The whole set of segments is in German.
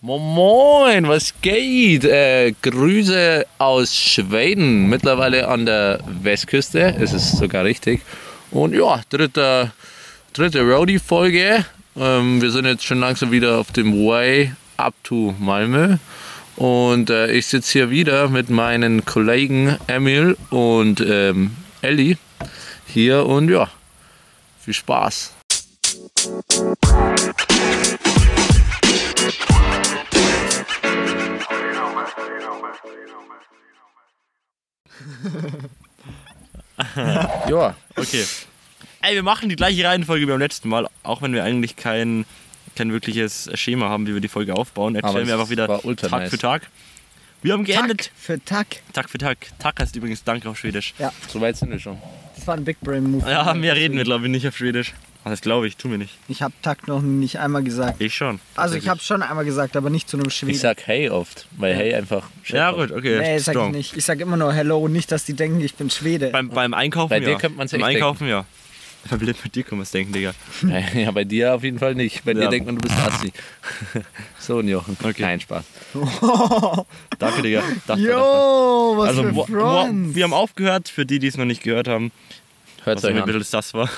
Moin, was geht? Äh, Grüße aus Schweden, mittlerweile an der Westküste, es ist sogar richtig. Und ja, dritte, dritte Roadie-Folge. Ähm, wir sind jetzt schon langsam wieder auf dem Way up to Malmö. Und äh, ich sitze hier wieder mit meinen Kollegen Emil und ähm, Elli hier und ja, viel Spaß. ja, Okay. Ey, wir machen die gleiche Reihenfolge wie beim letzten Mal, auch wenn wir eigentlich kein, kein wirkliches Schema haben, wie wir die Folge aufbauen. Erzählen wir es einfach wieder Tag nice. für Tag. Wir haben geendet. Tag für Tag. Tag für Tag. Tag heißt übrigens Danke auf Schwedisch. Ja, so weit sind wir schon. das war ein Big Brain Move. Ja, mehr reden wir glaube ich nicht auf Schwedisch. Ach, Das glaube ich, tun wir nicht. Ich habe Tag noch nicht einmal gesagt. Ich schon. Also ich habe schon einmal gesagt, aber nicht zu einem Schweden. Ich sag hey oft, weil hey einfach. Ja, gut, okay. nee, sag ich strong. nicht. Ich sag immer nur Hello, nicht, dass die denken, ich bin Schwede. Beim, beim Einkaufen Bei ja. dir könnte man's Beim echt Einkaufen ja. Bei blind bei dir kann man es denken, Digga. Ja, bei dir auf jeden Fall nicht. Bei dir Ja. denkt man, du bist Assi. so ein Jochen. Okay. Nein, Spaß. Danke, Digga. Dachte. Jo, was Also, für Friends. wir haben aufgehört, für die, die es noch nicht gehört haben, Hört was euch ein an. bisschen das war.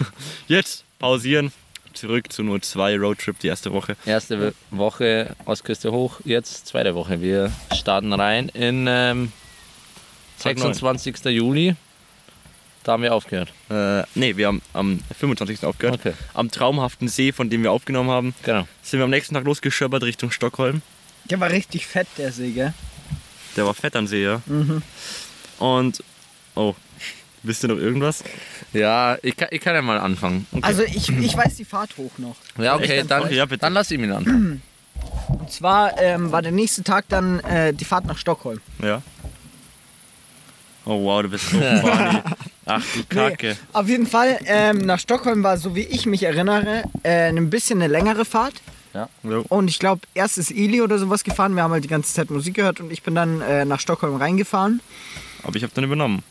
Jetzt pausieren, zurück zu nur zwei Roadtrip die erste Woche. Erste Woche Ostküste hoch, jetzt zweite Woche. Wir starten rein in ähm, Tag neun. 26. Juli. Da haben wir aufgehört. Äh, nee, wir haben am 25. aufgehört. Okay. Am traumhaften See, von dem wir aufgenommen haben, Genau. sind wir am nächsten Tag losgeschöppert Richtung Stockholm. Der war richtig fett, der See, gell? Der war fett am See, ja. Mhm. Und, oh, wisst ihr noch irgendwas? Ja, ich kann, ich kann ja mal anfangen. Also ich, ich weiß die Fahrt hoch noch. Ja, okay, dann, Okay, ja, bitte. dann lass ihn ihn an. Und zwar ähm, war der nächste Tag dann äh, die Fahrt nach Stockholm. Ja. Oh wow, du bist so funny. Ach du Kacke. Nee, auf jeden Fall, ähm, nach Stockholm war, so wie ich mich erinnere, äh, ein bisschen eine längere Fahrt. Jo. Und ich glaube, erst ist Eli oder sowas gefahren. Wir haben halt die ganze Zeit Musik gehört und ich bin dann äh, nach Stockholm reingefahren. Aber ich habe dann übernommen.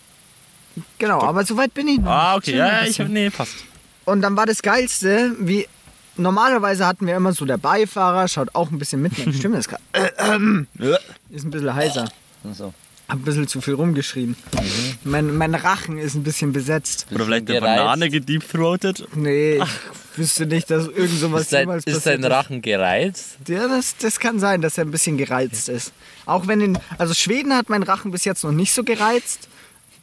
Genau, aber so weit bin ich noch. Ah, nicht. okay, ja, ja, ich hab, nee, passt. Und dann war das Geilste, wie normalerweise hatten wir immer so der Beifahrer, schaut auch ein bisschen mit. Meine Stimme ist gerade äh, ähm, ist ein bisschen heiser. So. Hab ein bisschen zu viel rumgeschrien. Mein, mein Rachen ist ein bisschen besetzt. Oder vielleicht eine gereizt. Banane gedeepthroated. Nee, ich wüsste nicht, dass irgend sowas Ist dein, jemals ist passiert dein Rachen gereizt? Ja, das, das kann sein, dass er ein bisschen gereizt ist. Auch wenn in, also Schweden hat mein Rachen bis jetzt noch nicht so gereizt,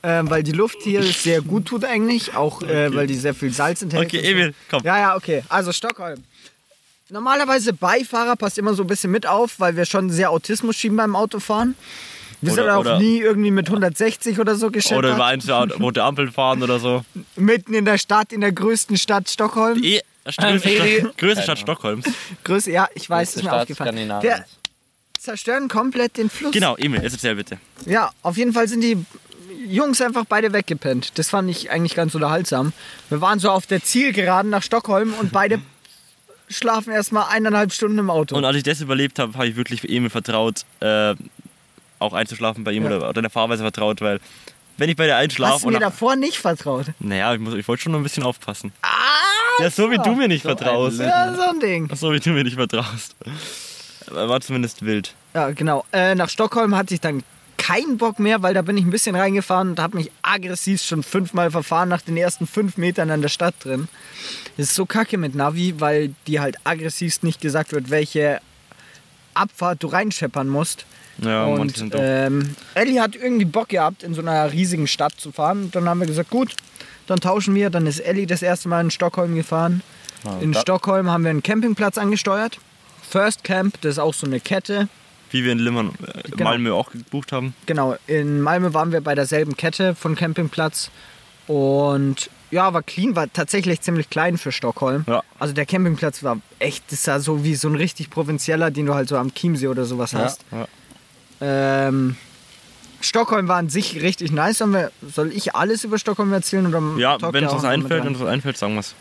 äh, weil die Luft hier sehr gut tut eigentlich, auch äh, weil die sehr viel Salz enthält. Okay. Emil, komm. Ja, ja, okay. Also Stockholm. Normalerweise Beifahrer passt immer so ein bisschen mit auf, weil wir schon sehr Autismus schieben beim Autofahren. Wir Oder- sind auch oder- nie irgendwie mit 160 oder so gescheppert. Oder über eine rote Ampel fahren oder so. Mitten in der Stadt, in der größten Stadt Stockholm. Eh, größte, Feri- Stadt, größte Stadt Stockholms. Größe, ja, ich weiß, Größte ist mir Stadt aufgefallen. Wir zerstören komplett den Fluss. Genau, Emil, jetzt erzähl bitte. Ja, auf jeden Fall sind die Jungs einfach beide weggepennt. Das fand ich eigentlich ganz unterhaltsam. Wir waren so auf der Zielgeraden nach Stockholm und beide schlafen erstmal eineinhalb Stunden im Auto. Und als ich das überlebt habe, habe ich wirklich Emil vertraut, äh, auch einzuschlafen bei ihm Ja. oder, oder der Fahrweise vertraut, weil wenn ich bei der Hast einschlafe du mir davor nicht vertraut? naja, ich, muss- ich wollte schon noch ein bisschen aufpassen. Ah, Ja, so wie du mir nicht So ein vertraust. ja, so ein Ding. So wie du mir nicht vertraust. War zumindest wild. Ja, genau. Äh, nach Stockholm hatte ich dann keinen Bock mehr, weil da bin ich ein bisschen reingefahren und habe mich aggressiv schon fünfmal verfahren nach den ersten fünf Metern an der Stadt drin. Das ist so kacke mit Navi, weil die halt aggressivst nicht gesagt wird, welche Abfahrt du reinscheppern musst. Ja, und ähm, Ellie hat irgendwie Bock gehabt, in so einer riesigen Stadt zu fahren. Und dann haben wir gesagt, gut, dann tauschen wir. Dann ist Ellie das erste Mal in Stockholm gefahren. in da- Stockholm haben wir einen Campingplatz angesteuert. First Camp, das ist auch so eine Kette. Wie wir in Limmern, äh, Genau. Malmö auch gebucht haben. Genau, in Malmö waren wir bei derselben Kette von Campingplatz. Und ja, war clean, war tatsächlich ziemlich klein für Stockholm. Ja. Also der Campingplatz war echt, das sah so wie so ein richtig provinzieller, den du halt so am Chiemsee oder sowas hast. ja. Ähm, Stockholm war an sich richtig nice. Wir, soll ich alles über Stockholm erzählen? Oder Ja, wenn ihr uns einfällt, uns einfällt, sagen wir's.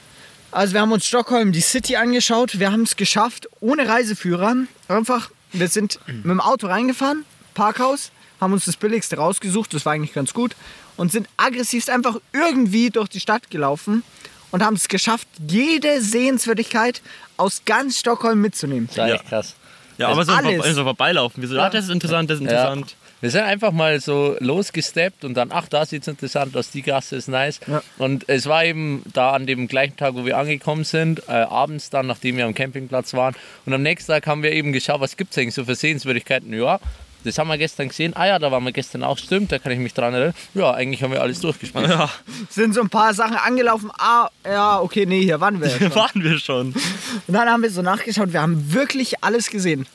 Also wir haben uns Stockholm, die City angeschaut. Wir haben es geschafft, ohne Reiseführer. Einfach, wir sind mit dem Auto reingefahren, Parkhaus, haben uns das Billigste rausgesucht, das war eigentlich ganz gut. Und sind aggressivst einfach irgendwie durch die Stadt gelaufen und haben es geschafft, jede Sehenswürdigkeit aus ganz Stockholm mitzunehmen. Das war Ja. echt krass. Ja, aber so, alles. so vorbeilaufen. Wir so, ja, das ist interessant, das ist Ja. interessant. Wir sind einfach mal so losgesteppt und dann, ach, da sieht's interessant aus, die Gasse ist nice. Ja. Und es war eben da an dem gleichen Tag, wo wir angekommen sind, äh, abends dann, nachdem wir am Campingplatz waren. Und am nächsten Tag haben wir eben geschaut, was gibt's eigentlich so für Sehenswürdigkeiten. Ja, das haben wir gestern gesehen. Ah ja, da waren wir gestern auch, stimmt, da kann ich mich dran erinnern. Ja, eigentlich haben wir alles durchgespielt. Ja, Sind so ein paar Sachen angelaufen. Ah, ja, okay, nee, hier waren wir. ja schon. waren wir schon. Und dann haben wir so nachgeschaut. Wir haben wirklich alles gesehen.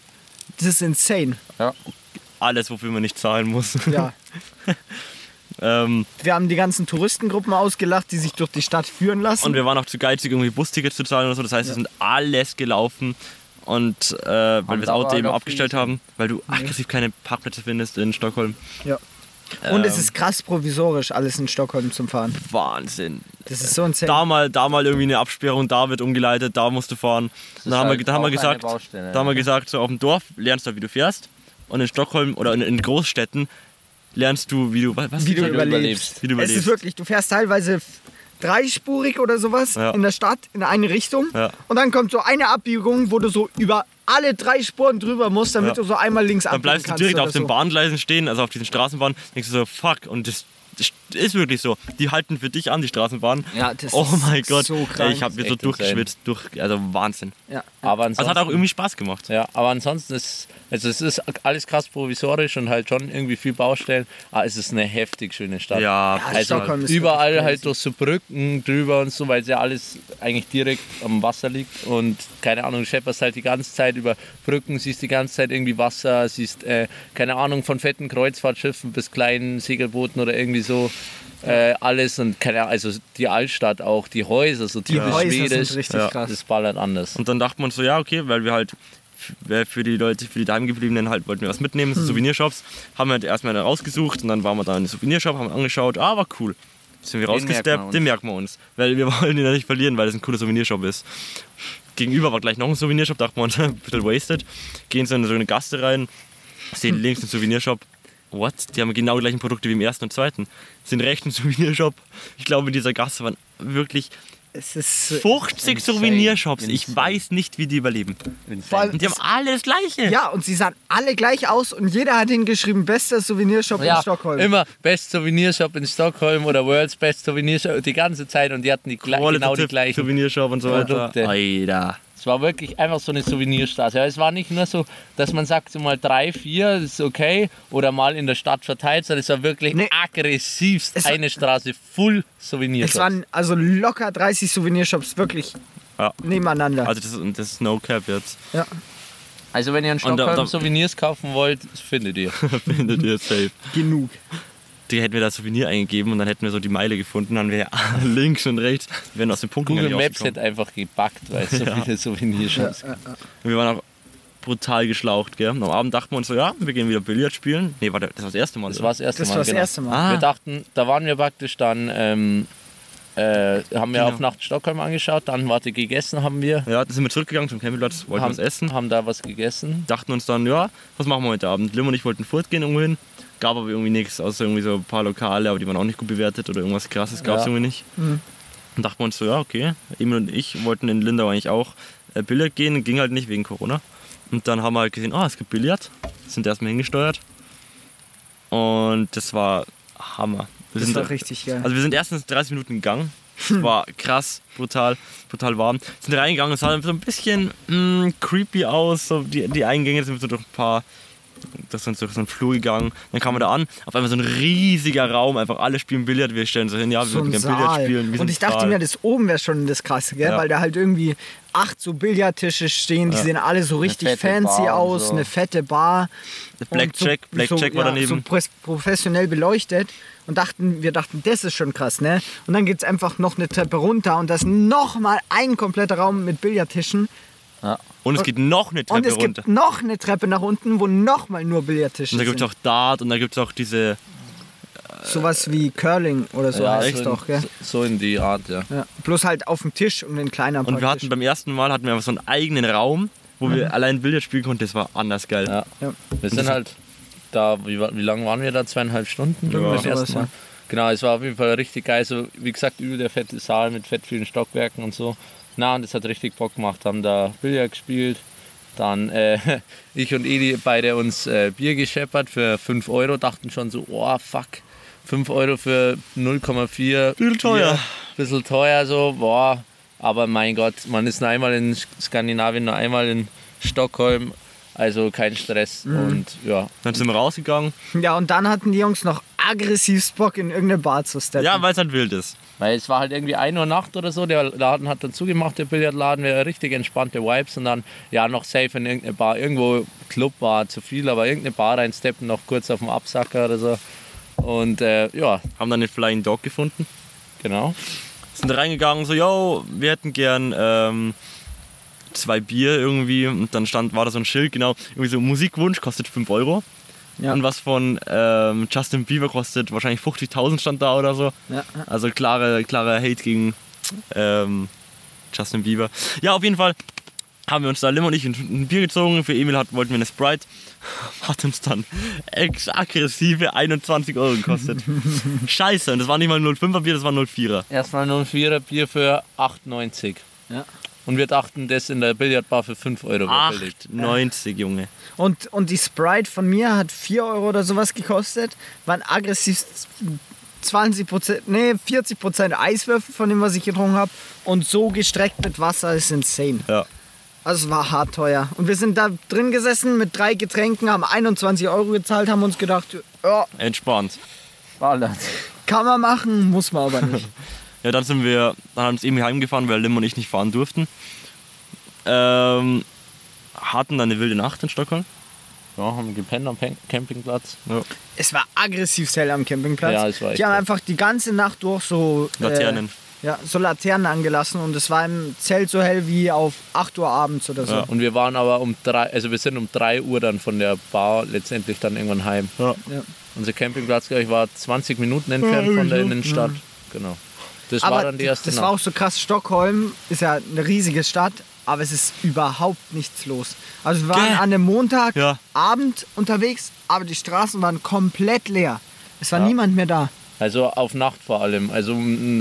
Das ist insane. Alles, wofür man nicht zahlen muss. Ja. ähm, Wir haben die ganzen Touristengruppen ausgelacht, die sich durch die Stadt führen lassen. und wir waren auch zu geizig, irgendwie Bustickets zu zahlen oder so. Das heißt, wir sind alles gelaufen. Und äh, weil wir das Auto eben abgestellt haben, weil du aggressiv keine Parkplätze findest in Stockholm. ja. Und es Ähm, ist krass provisorisch, alles in Stockholm zum Fahren. Wahnsinn. Das ist so insane. Da mal, da mal irgendwie eine Absperrung, da wird umgeleitet, da musst du fahren. Dann haben wir, halt da haben wir auch eine gesagt, da haben wir ja. gesagt, so auf dem Dorf lernst du, wie du fährst. Und in Stockholm oder in, in Großstädten lernst du, wie du, was, wie du du überlebst. überlebst. Wie du Es überlebst. ist wirklich, du fährst teilweise dreispurig oder sowas Ja. in der Stadt in eine Richtung. Ja. Und dann kommt so eine Abbiegung, wo du so über alle drei Spuren drüber musst, damit Ja. du so einmal links Dann bleibst du direkt auf den so. Bahngleisen stehen, also auf diesen Straßenbahnen, denkst du so, fuck, und das, das ist wirklich so. Die halten für dich an, die Straßenbahnen. Ja, das oh ist mein Gott, so krank. ich habe mir so durchgeschwitzt, durch, also Wahnsinn. Ja. Aber Also ansonsten, hat auch irgendwie Spaß gemacht. Ja, aber ansonsten ist, also es ist alles krass provisorisch und halt schon irgendwie viel Baustellen, aber es ist eine heftig schöne Stadt. Ja, Ja, also Stockholm ist überall halt durch so Brücken drüber und so, weil es ja alles eigentlich direkt am Wasser liegt und keine Ahnung, schepperst halt die ganze Zeit über Brücken, siehst die ganze Zeit irgendwie Wasser, siehst äh, keine Ahnung von fetten Kreuzfahrtschiffen bis kleinen Segelbooten oder irgendwie so. Äh, alles und keine Ahnung, also die Altstadt auch, die Häuser, so Die typisch Häuser schwedisch, sind richtig Ja. krass. das ballert anders. Und dann dachten wir uns so, ja, okay, weil wir halt für die Leute, für die daheimgebliebenen halt wollten wir was mitnehmen, Hm. so Souvenirshops. Haben wir halt erstmal rausgesucht und dann waren wir da in den Souvenirshop, haben angeschaut, ah, war cool. Sind wir Den man rausgesteppt, den merken wir uns. Weil wir wollen ihn ja nicht verlieren, weil es ein cooler Souvenirshop ist. Gegenüber war gleich noch ein Souvenirshop, dachten wir uns, ein bisschen wasted. Gehen so in so eine Gaste rein, sehen links einen Souvenirshop. What? Die haben genau die gleichen Produkte wie im ersten und zweiten. Sind rechts ein Souvenirshop. Ich glaube, in dieser Gasse waren wirklich Es ist. äh, 50 Insane. Souvenirshops. Ich Insane. weiß nicht, wie die überleben. Vor allem, Und die haben alle das Gleiche. ja, und sie sahen alle gleich aus und jeder hat hingeschrieben, bester Souvenirshop in Stockholm. Immer Best Souvenirshop in Stockholm oder World's Best Souvenirshop die ganze Zeit und die hatten die genau die gleichen. Souvenirshop und so weiter. Produkte. Alter. Es war wirklich einfach so eine Souvenirstraße. Aber es war nicht nur so, dass man sagt, so mal drei, vier, das ist okay, oder mal in der Stadt verteilt, sondern es war wirklich Nee. aggressivst Es war- eine Straße full Souvenirshops. es waren also locker 30 Souvenirshops wirklich Ja. nebeneinander. Also das ist, das ist No Cap jetzt. ja. also wenn ihr in Und da- Stockholm da- Souvenirs kaufen wollt, das findet ihr. Findet ihr safe. Genug. Die hätten wir da Souvenir eingegeben und dann hätten wir so die Meile gefunden. Dann wäre links und rechts, wir wären aus dem Punkt gar Google Maps hätte einfach gebackt, weil es so viele Souvenirshops gibt. Wir waren auch brutal geschlaucht, gell? Und am Abend dachten wir uns so, ja, wir gehen wieder Billard spielen. Nee, warte, das war das erste Mal. Das oder? war das erste Das Mal. war das genau. erste Mal. Ah. Wir dachten, da waren wir praktisch dann, ähm, äh, haben wir Genau. auf Nacht Stockholm angeschaut, dann warte gegessen haben wir, Ja, dann sind wir zurückgegangen zum Campingplatz, wollten haben, was essen. haben da was gegessen. Dachten uns dann, ja, was machen wir heute Abend? Lim und ich wollten fortgehen irgendwo hin. Gab aber irgendwie nichts, außer irgendwie so ein paar Lokale, aber die waren auch nicht gut bewertet oder irgendwas krasses gab es Ja. irgendwie nicht. Mhm. Und dachten wir uns so, ja, okay. Emil und ich wollten in Lindau eigentlich auch äh, Billard gehen, ging halt nicht wegen Corona. Und dann haben wir halt gesehen, ah, es gibt Billard. Sind erstmal hingesteuert. Und das war Hammer. Wir Das sind, war richtig geil. also wir sind erstens 30 Minuten gegangen. War krass, brutal, brutal warm. Sind reingegangen, es sah so ein bisschen mh, creepy aus. So die, die Eingänge sind so durch ein paar, das sind durch so einen Flur gegangen. Dann kam man da an, auf einmal so ein riesiger Raum, einfach alle spielen Billard. Wir stellen so hin, ja, wir so würden ein gerne Billard spielen. Wir Und ich dachte Saal. mir, das oben wäre schon das Krasse, gell? Ja. weil da halt irgendwie acht so Billardtische stehen, die sehen alle so richtig fancy Bar aus, so. eine fette Bar. Blackjack, Und Blackjack war ja, daneben. So professionell beleuchtet. Und dachten, wir dachten, das ist schon krass, ne? Und dann gibt es einfach noch eine Treppe runter und das ist nochmal ein kompletter Raum mit Billardtischen. Und es geht noch eine Und Treppe es runter. gibt noch eine Treppe nach unten, wo nochmal nur Billardtische Und da gibt es sind. auch Dart und da gibt es auch diese. Sowas wie Curling oder so heißt so, es doch, gell? so in die Art, ja. Ja. Bloß halt auf dem Tisch und ein kleiner Und wir hatten beim ersten Mal hatten wir einfach so einen eigenen Raum, wo wir allein Billard spielen konnten. Das war anders geil. Ja. Ja. Wir sind halt da, wie, wie lange waren wir da? Zweieinhalb Stunden Ja. beim Sowas, ersten Mal. ja. Genau, es war auf jeden Fall richtig geil. So, wie gesagt, übel der fette Saal mit fett vielen Stockwerken und so. Na, und es hat richtig Bock gemacht. Haben da Billard gespielt. Dann äh, ich und Edi beide uns äh, Bier gescheppert für 5 Euro, dachten schon so, oh fuck, 5 Euro für 0,4. Bisschen teuer. Bisschen teuer so, boah. Aber mein Gott, man ist nur einmal in Skandinavien, nur einmal in Stockholm, also kein Stress. Und ja, Dann sind wir rausgegangen. Ja, und dann hatten die Jungs noch aggressiv Bock, in irgendeine Bar zu steppen. Ja, weil es halt wild ist. Weil es war halt irgendwie 1 Uhr Nacht oder so, der Laden hat dann zugemacht, der Billardladen, wäre richtig entspannte Vibes und dann ja noch safe in irgendeine Bar, irgendwo Club war zu viel, aber irgendeine Bar reinsteppen, noch kurz auf dem Absacker oder so. Und äh, ja, Haben dann den Flying Dog gefunden. genau. Sind reingegangen, so, yo, wir hätten gern ähm, zwei Bier irgendwie. Und dann stand, war da so ein Schild, genau, irgendwie so Musikwunsch kostet 5 Euro. Ja. Und was von ähm, Justin Bieber kostet wahrscheinlich 50.000 stand da oder so. Ja. Also klare, klare Hate gegen ähm, Justin Bieber. Ja, auf jeden Fall haben wir uns da Lim und ich ein, Bier gezogen. Für Emil hat, wollten wir eine Sprite. Hat uns dann ex aggressive 21 Euro gekostet. Scheiße, und das war nicht mal ein 05er Bier, das war ein 04er. Erstmal ein Vierer Bier für 8,90. Ja. Und wir dachten, das in der Billardbar für 5 Euro wäre billig. 8,90 Junge. Und, und die Sprite von mir hat 4 Euro oder sowas gekostet. Waren aggressiv 20 nee, 40% Eiswürfel von dem, was ich getrunken habe. Und so gestreckt mit Wasser ist insane. Ja. Also es war hart teuer. Und wir sind da drin gesessen mit drei Getränken, haben 21 Euro gezahlt, haben uns gedacht, ja, Entspannt. Ballert. kann man machen, muss man aber nicht. Ja, dann sind wir, dann haben uns Emil heimgefahren, weil Lim und ich nicht fahren durften. Ähm, hatten dann eine wilde Nacht in Stockholm. Ja, haben gepennt am Pen- Campingplatz. Ja. es war aggressiv hell am Campingplatz. Ja, es war echt die haben einfach die ganze Nacht durch so Laternen. Äh, ja, so Laternen angelassen und es war im Zelt so hell wie auf 8 Uhr abends oder so. Ja. Und wir waren aber um drei, also wir sind um 3 Uhr dann von der Bar letztendlich dann irgendwann heim. Ja. Ja. Unser Campingplatz, glaube ich, war 20 Minuten entfernt von der Innenstadt. Genau. Das war Aber dann die erste das Nacht. war auch so krass. Stockholm ist ja eine riesige Stadt, aber es ist überhaupt nichts los. Also wir waren Gell? an einem Montagabend Ja. unterwegs, aber die Straßen waren komplett leer. Es war Ja. niemand mehr da. Also auf Nacht vor allem. Also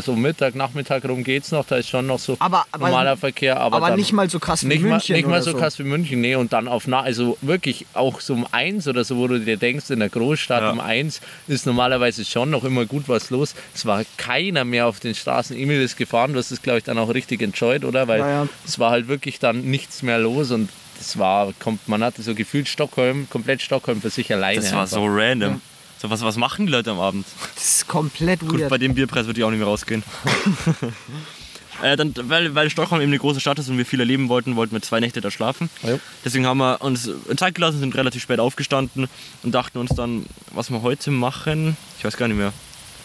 so Mittag, Nachmittag rum geht's noch, da ist schon noch so Aber- aber- normaler Verkehr. Aber, Aber, dann nicht mal so krass wie nicht mal, München nicht mal so so. krass wie München, nee. Und dann auf Nacht, also wirklich auch so um eins oder so, wo du dir denkst, in der Großstadt Ja. um eins ist normalerweise schon noch immer gut was los. Es war keiner mehr auf den Straßen. Emil ist gefahren, du hast es, glaube ich, dann auch richtig enjoyed, oder? Weil Ja, ja. es war halt wirklich dann nichts mehr los und das war, kommt, man hatte so gefühlt Stockholm, komplett Stockholm für sich alleine. Das war einfach. so random. So, was, was machen die Leute am Abend? Das ist komplett Gut, weird. bei dem Bierpreis würde ich auch nicht mehr rausgehen. äh, dann, weil, weil Stockholm eben eine große Stadt ist und wir viel erleben wollten, wollten wir zwei Nächte da schlafen. Ja. Deswegen haben wir uns Zeit gelassen, sind relativ spät aufgestanden und dachten uns dann, was wir heute machen. Ich weiß gar nicht mehr.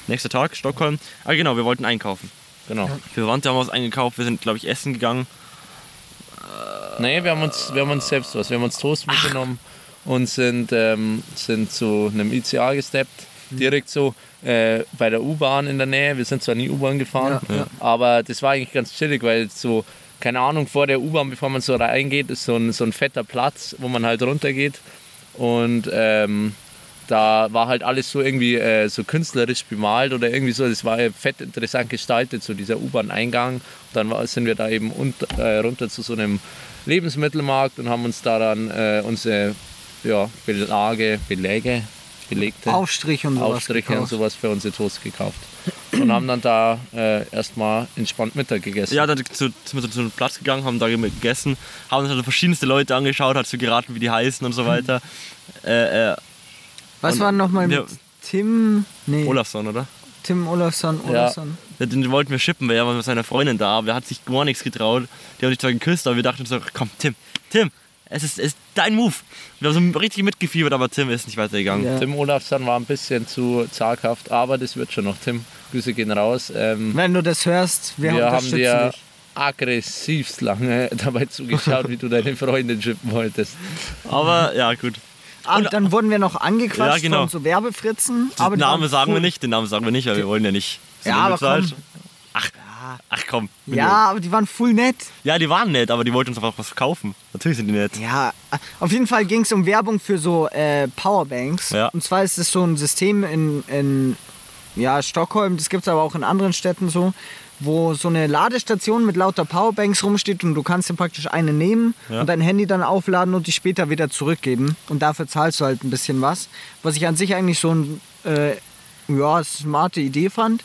Nächster Tag, Stockholm. Ah genau, wir wollten einkaufen. Genau. Für Verwandte haben wir was eingekauft, wir sind, glaube ich, essen gegangen. Nee, wir haben uns, wir haben uns selbst was. Wir haben uns Toast mitgenommen und sind, ähm, sind zu einem ICA gesteppt. Direkt so äh, bei der U-Bahn in der Nähe. Wir sind zwar nie U-Bahn gefahren, Ja, ja. aber das war eigentlich ganz chillig, weil so, keine Ahnung, vor der U-Bahn, bevor man so reingeht, ist so ein, so ein fetter Platz, wo man halt runtergeht. Und ähm, da war halt alles so irgendwie äh, so künstlerisch bemalt oder irgendwie so. Das war fett interessant gestaltet, so dieser U-Bahn-Eingang. Dann war, sind wir da eben unter, äh, runter zu so einem Lebensmittelmarkt und haben uns da dann äh, unsere ja, Belage, Beläge, belegte Aufstrich und sowas. Aufstriche und gekauft. sowas für unsere Toast gekauft. Und haben dann da äh, erstmal entspannt Mittag gegessen. Ja, dann zu, sind wir zu einem Platz gegangen, haben da gegessen, haben uns also verschiedenste Leute angeschaut, hat so geraten, wie die heißen und so weiter. Äh, äh, Was war nochmal mit wir- Tim? Nee, Olafsson, oder? Tim Olafsson. Olafsson. Ja, Den wollten wir schippen, weil er war mit seiner Freundin da, aber er hat sich gar nichts getraut. Die haben sich zwar geküsst, aber wir dachten uns so, komm, Tim, Tim, es ist, es ist dein Move. Wir haben so richtig mitgefiebert, aber Tim ist nicht weitergegangen. Ja. Tim Olafsson war ein bisschen zu zaghaft, aber das wird schon noch. Tim, Grüße gehen raus. Ähm, Wenn du das hörst, wir, wir haben unterstützen dir dich. aggressivst lange dabei zugeschaut, wie du deine Freundin schippen wolltest. Aber ja, gut. Und dann wurden wir noch angequatscht Ja, genau. von so Werbefritzen. Den Namen sagen wir cool. nicht, den Namen sagen wir nicht, weil wir wollen ja nicht. Sind Ja, wir aber bezahlt? komm. Ach, ach komm. Ja, aber die waren full nett. Ja, die waren nett, aber die wollten uns einfach was verkaufen. Natürlich sind die nett. Ja, auf jeden Fall ging es um Werbung für so äh, Powerbanks. Ja. Und zwar ist es so ein System in, in ja, Stockholm, das gibt es aber auch in anderen Städten so, wo so eine Ladestation mit lauter Powerbanks rumsteht und du kannst dir praktisch eine nehmen Ja. und dein Handy dann aufladen und die später wieder zurückgeben. Und dafür zahlst du halt ein bisschen was. Was ich an sich eigentlich so ein, äh, ja, smarte Idee fand.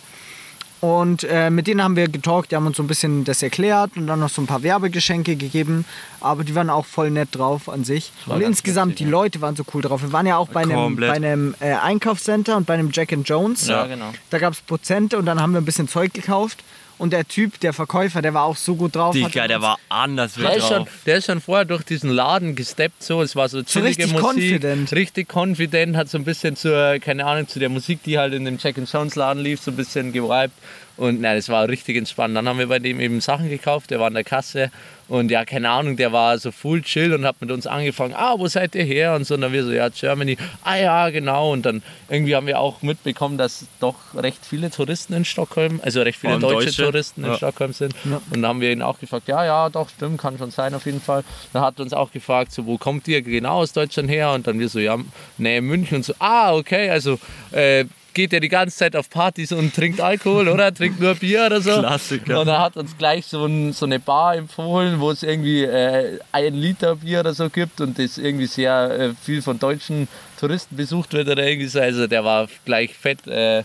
Und äh, mit denen haben wir getalkt, die haben uns so ein bisschen das erklärt und dann noch so ein paar Werbegeschenke gegeben. Aber die waren auch voll nett drauf an sich. Und insgesamt, witzig, die ja. Leute waren so cool drauf. Wir waren ja auch bei einem, Komplett. bei einem äh, Einkaufscenter und bei einem Jack and Jones. Ja, genau. Da gab es Prozente und dann haben wir ein bisschen Zeug gekauft. Und der Typ, der Verkäufer, der war auch so gut drauf. Digga, der war anders Der ist, schon, drauf. der ist schon vorher durch diesen Laden gesteppt, so. Es war so chillige richtig Musik. confident. Richtig confident, hat so ein bisschen zur, keine Ahnung, zu der Musik, die halt in dem Jack and Jones Laden lief, so ein bisschen gewiped. Und nein, das war richtig entspannt. Dann haben wir bei dem eben Sachen gekauft, der war an der Kasse. Und ja, keine Ahnung, der war so full chill und hat mit uns angefangen, ah, wo seid ihr her? Und so, und dann wir so, ja, Germany. Ah ja, genau. Und dann irgendwie haben wir auch mitbekommen, dass doch recht viele Touristen in Stockholm, also recht viele deutsche, Deutsche. Touristen in Ja. Stockholm sind. Und dann haben wir ihn auch gefragt, ja, ja, doch, stimmt, kann schon sein auf jeden Fall. Dann hat er uns auch gefragt, so, wo kommt ihr genau aus Deutschland her? Und dann wir so, ja, Nähe München und so, ah, okay, also äh, geht er die ganze Zeit auf Partys und trinkt Alkohol, oder? Trinkt nur Bier oder so. Klassiker. Und er hat uns gleich so, ein, so eine Bar empfohlen, wo es irgendwie äh, ein Liter Bier oder so gibt und das irgendwie sehr äh, viel von deutschen Touristen besucht wird oder irgendwie so. Also der war gleich fett, äh,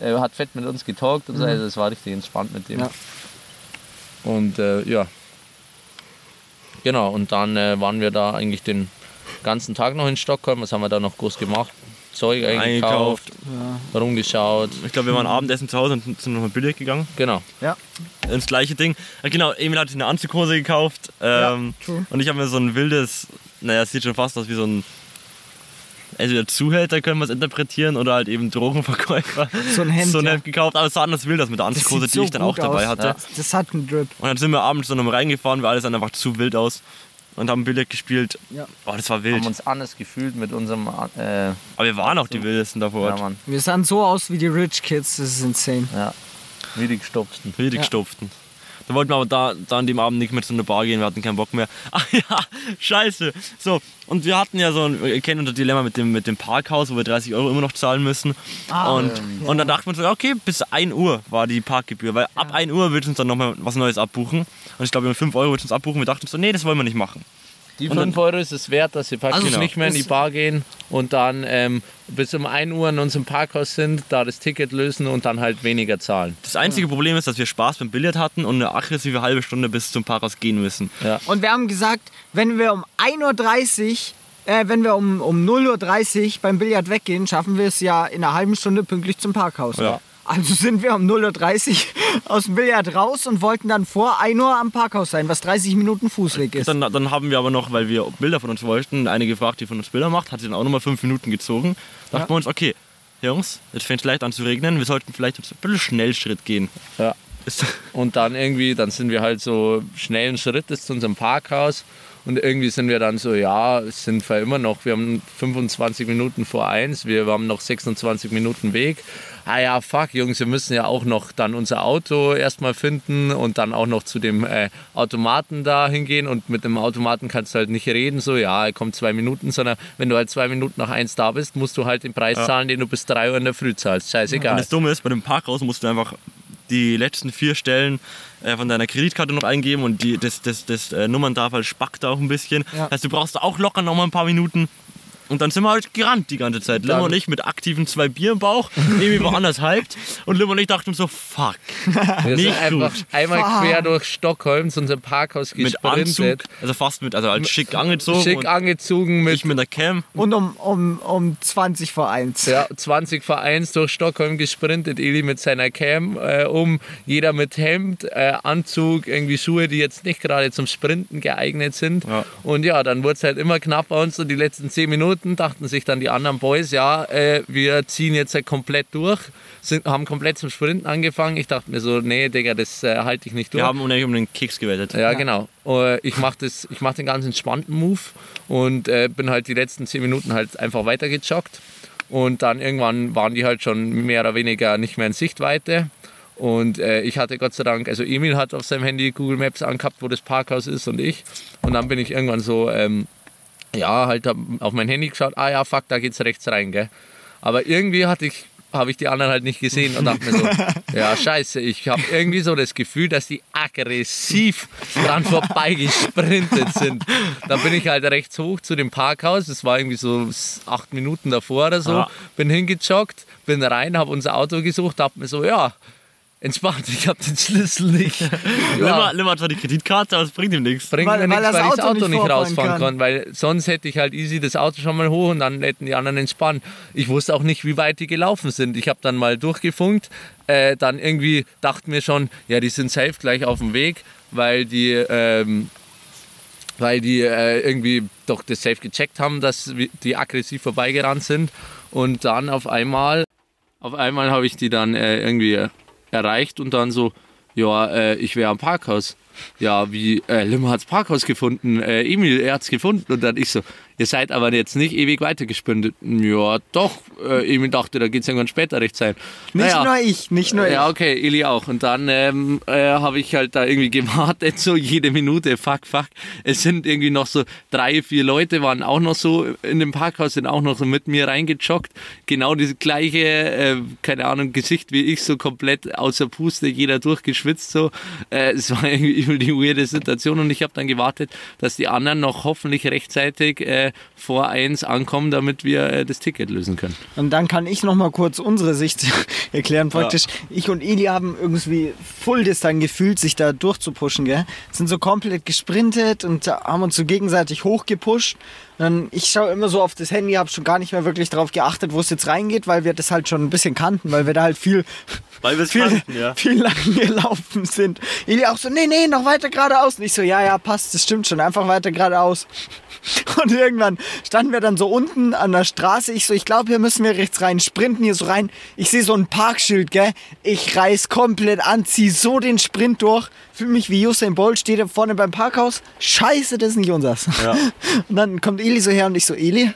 er hat fett mit uns getalkt und so. Also es war richtig entspannt mit dem. Ja. Und äh, ja. Genau, und dann äh, waren wir da eigentlich den ganzen Tag noch in Stockholm. Was haben wir da noch groß gemacht? Zeug eingekauft, Eingekauft. rumgeschaut. Ich glaube, wir waren Abendessen zu Hause und sind nochmal Billard gegangen. Genau. Ja. Das gleiche Ding. Ja, genau, Emil hat sich eine Anzughose gekauft. Ähm, true. und ich habe mir so ein wildes, naja, es sieht schon fast aus wie so ein. Entweder Zuhälter können wir es interpretieren oder halt eben Drogenverkäufer. So ein Hemd, So ein ja. Hemd gekauft, aber es sah anders wild aus mit der Anzughose, sieht die so ich dann auch dabei aus. hatte. Ja. Das hat einen Drip. Und dann sind wir abends dann noch reingefahren, weil alles dann einfach zu wild aus. Und haben Billard gespielt. Ja. Oh, das war wild. Haben uns anders gefühlt mit unserem. Äh, Aber wir waren auch die wildesten da vor ja. Wir sahen so aus wie die Rich Kids, das ist insane. Ja. Wie die gestopften. Wie die Ja. Da wollten wir aber da, da an dem Abend nicht mehr zu einer Bar gehen, wir hatten keinen Bock mehr. Ach ja, scheiße. So, und wir hatten ja so ein, ihr kennt unser Dilemma mit dem, mit dem Parkhaus, wo wir 30 Euro immer noch zahlen müssen. Ah, und, ja. und dann dachten wir so, okay, bis 1 Uhr war die Parkgebühr, weil ab 1 Uhr wird uns dann nochmal was Neues abbuchen. Und ich glaube, mit 5 Euro wird uns abbuchen. Wir dachten so, nee, das wollen wir nicht machen. Die Und dann- 5 Euro ist es wert, dass wir praktisch Also, nicht mehr in die Bar gehen und dann ähm, bis um 1 Uhr in unserem Parkhaus sind, da das Ticket lösen und dann halt weniger zahlen. Das einzige Problem ist, dass wir Spaß beim Billard hatten und eine aggressive halbe Stunde bis zum Parkhaus gehen müssen. Ja. Und wir haben gesagt, wenn wir um 1.30 Uhr, äh, wenn wir um, um 0.30 Uhr beim Billard weggehen, schaffen wir es ja in einer halben Stunde pünktlich zum Parkhaus. Ja. Also sind wir um 0.30 Uhr aus dem Billard raus und wollten dann vor 1 Uhr am Parkhaus sein, was 30 Minuten Fußweg ist. Dann, dann haben wir aber noch, weil wir Bilder von uns wollten, eine gefragt, die von uns Bilder macht, hat sie dann auch nochmal fünf Minuten gezogen. Dachten Ja. wir uns, okay, Jungs, jetzt fängt es leicht an zu regnen, wir sollten vielleicht jetzt ein bisschen Schnellschritt gehen. Ja. Und dann irgendwie, dann sind wir halt so schnellen Schrittes zu unserem Parkhaus und irgendwie sind wir dann so, ja, es sind wir immer noch, wir haben 25 Minuten vor eins, wir haben noch 26 Minuten Weg. Ah ja, fuck, Jungs, wir müssen ja auch noch dann unser Auto erstmal finden und dann auch noch zu dem äh, Automaten da hingehen und mit dem Automaten kannst du halt nicht reden, so, ja, er kommt zwei Minuten, sondern wenn du halt zwei Minuten nach eins da bist, musst du halt den Preis zahlen, den du bis drei Uhr in der Früh zahlst. und Scheißegal. das Dumme ist, bei dem Parkhaus musst du einfach die letzten vier Stellen äh, von deiner Kreditkarte noch eingeben und die, das, das, das äh, Nummerntafeln spackt auch ein bisschen. Ja. Das heißt, du brauchst auch locker noch mal ein paar Minuten. Und dann sind wir halt gerannt die ganze Zeit. Limmer und ich mit aktiven zwei Bier im Bauch, Nemi war anders hyped und Limmer und ich dachten so, fuck, Wir sind nicht einfach gut. einmal Fuck. quer durch Stockholm zu unserem Parkhaus Mit Anzug, gesprintet. also fast mit, also halt schick angezogen. Schick angezogen mit ich mit der Cam. Und um, um, um 20 vor 1. ja, 20 Vereins durch Stockholm gesprintet. Eli mit seiner Cam äh, um. Jeder mit Hemd, äh, Anzug, irgendwie Schuhe, die jetzt nicht gerade zum Sprinten geeignet sind. Ja. Und ja, dann wurde es halt immer knapp bei uns. Und die letzten 10 Minuten dachten sich dann die anderen Boys, ja, äh, wir ziehen jetzt halt komplett durch. Sind, haben komplett zum Sprinten angefangen. Ich dachte mir so, nee, Digga, das äh, halte ich nicht durch. Wir haben unendlich um den Keks gewettet. Ja, genau. Äh, Ich mache mach den ganz entspannten Move und äh, bin halt die letzten 10 Minuten halt einfach weitergejoggt. Und dann irgendwann waren die halt schon mehr oder weniger nicht mehr in Sichtweite. Und äh, ich hatte Gott sei Dank, also Emil hat auf seinem Handy Google Maps angehabt, wo das Parkhaus ist und ich. Und dann bin ich irgendwann so, ähm, ja, halt auf mein Handy geschaut, ah ja, fuck, da geht's rechts rein, gell. Aber irgendwie hatte ich, habe ich die anderen halt nicht gesehen und dachte mir so, ja scheiße, ich habe irgendwie so das Gefühl, dass die aggressiv dran vorbeigesprintet sind. Dann bin ich halt rechts hoch zu dem Parkhaus, das war irgendwie so acht Minuten davor oder so, bin hingejoggt, bin rein, habe unser Auto gesucht, dachte mir so, ja, entspannt, ich habe den Schlüssel nicht. Limmer, Ja, Limmer hat zwar die Kreditkarte, aber es bringt ihm nichts. bringt Weil- mir weil nichts, das weil ich das Auto nicht rausfahren kann. kann, weil sonst hätte ich halt easy das Auto schon mal hoch und dann hätten die anderen entspannt. Ich wusste auch nicht, wie weit die gelaufen sind. Ich habe dann mal durchgefunkt, äh, dann irgendwie dachte mir schon, ja, die sind safe gleich auf dem Weg, weil die, ähm, weil die äh, irgendwie doch das safe gecheckt haben, dass die aggressiv vorbeigerannt sind und dann auf einmal, auf einmal habe ich die dann äh, irgendwie erreicht und dann so, ja, äh, ich wäre am Parkhaus. Ja, wie, äh, Limmer hat's Parkhaus gefunden, äh, Emil, er hat's gefunden. Und dann ich so, ihr seid aber jetzt nicht ewig weitergesprintet. Ja, doch, äh, Emil dachte, da geht's irgendwann später recht sein. Nicht Naja, nur ich, nicht nur ja, ich. okay, Eli auch. Und dann ähm, äh, habe ich halt da irgendwie gewartet, so jede Minute, fuck, fuck. Es sind irgendwie noch so drei, vier Leute, waren auch noch so in dem Parkhaus, sind auch noch so mit mir reingejoggt. Genau das gleiche, äh, keine Ahnung, Gesicht wie ich, so komplett außer Puste, jeder durchgeschwitzt. So. Äh, es war irgendwie übel die weirde Situation und ich habe dann gewartet, dass die anderen noch hoffentlich rechtzeitig äh, vor eins ankommen, damit wir äh, das Ticket lösen können. Und dann kann ich noch mal kurz unsere Sicht erklären. Praktisch, ich und Eli haben irgendwie voll das dann gefühlt, sich da durchzupushen, gell? Sind so komplett gesprintet und haben uns so gegenseitig hochgepusht. Dann, ich schaue immer so auf das Handy, habe schon gar nicht mehr wirklich darauf geachtet, wo es jetzt reingeht, weil wir das halt schon ein bisschen kannten, weil wir da halt viel, Weil viel, kannten, ja. viel lang gelaufen sind. Eli auch so, nee, nee, noch weiter geradeaus. Und ich so, ja, ja, passt, das stimmt schon, einfach weiter geradeaus. Und irgendwann standen wir dann so unten an der Straße. Ich so, ich glaube, hier müssen wir rechts rein, sprinten hier so rein. Ich sehe so ein Parkschild, gell? Ich reiß komplett an, zieh so den Sprint durch. Fühl mich wie Usain Bolt, steht da vorne beim Parkhaus. Scheiße, das ist nicht unsers. Ja. Und dann kommt Eli so her und ich so, Eli,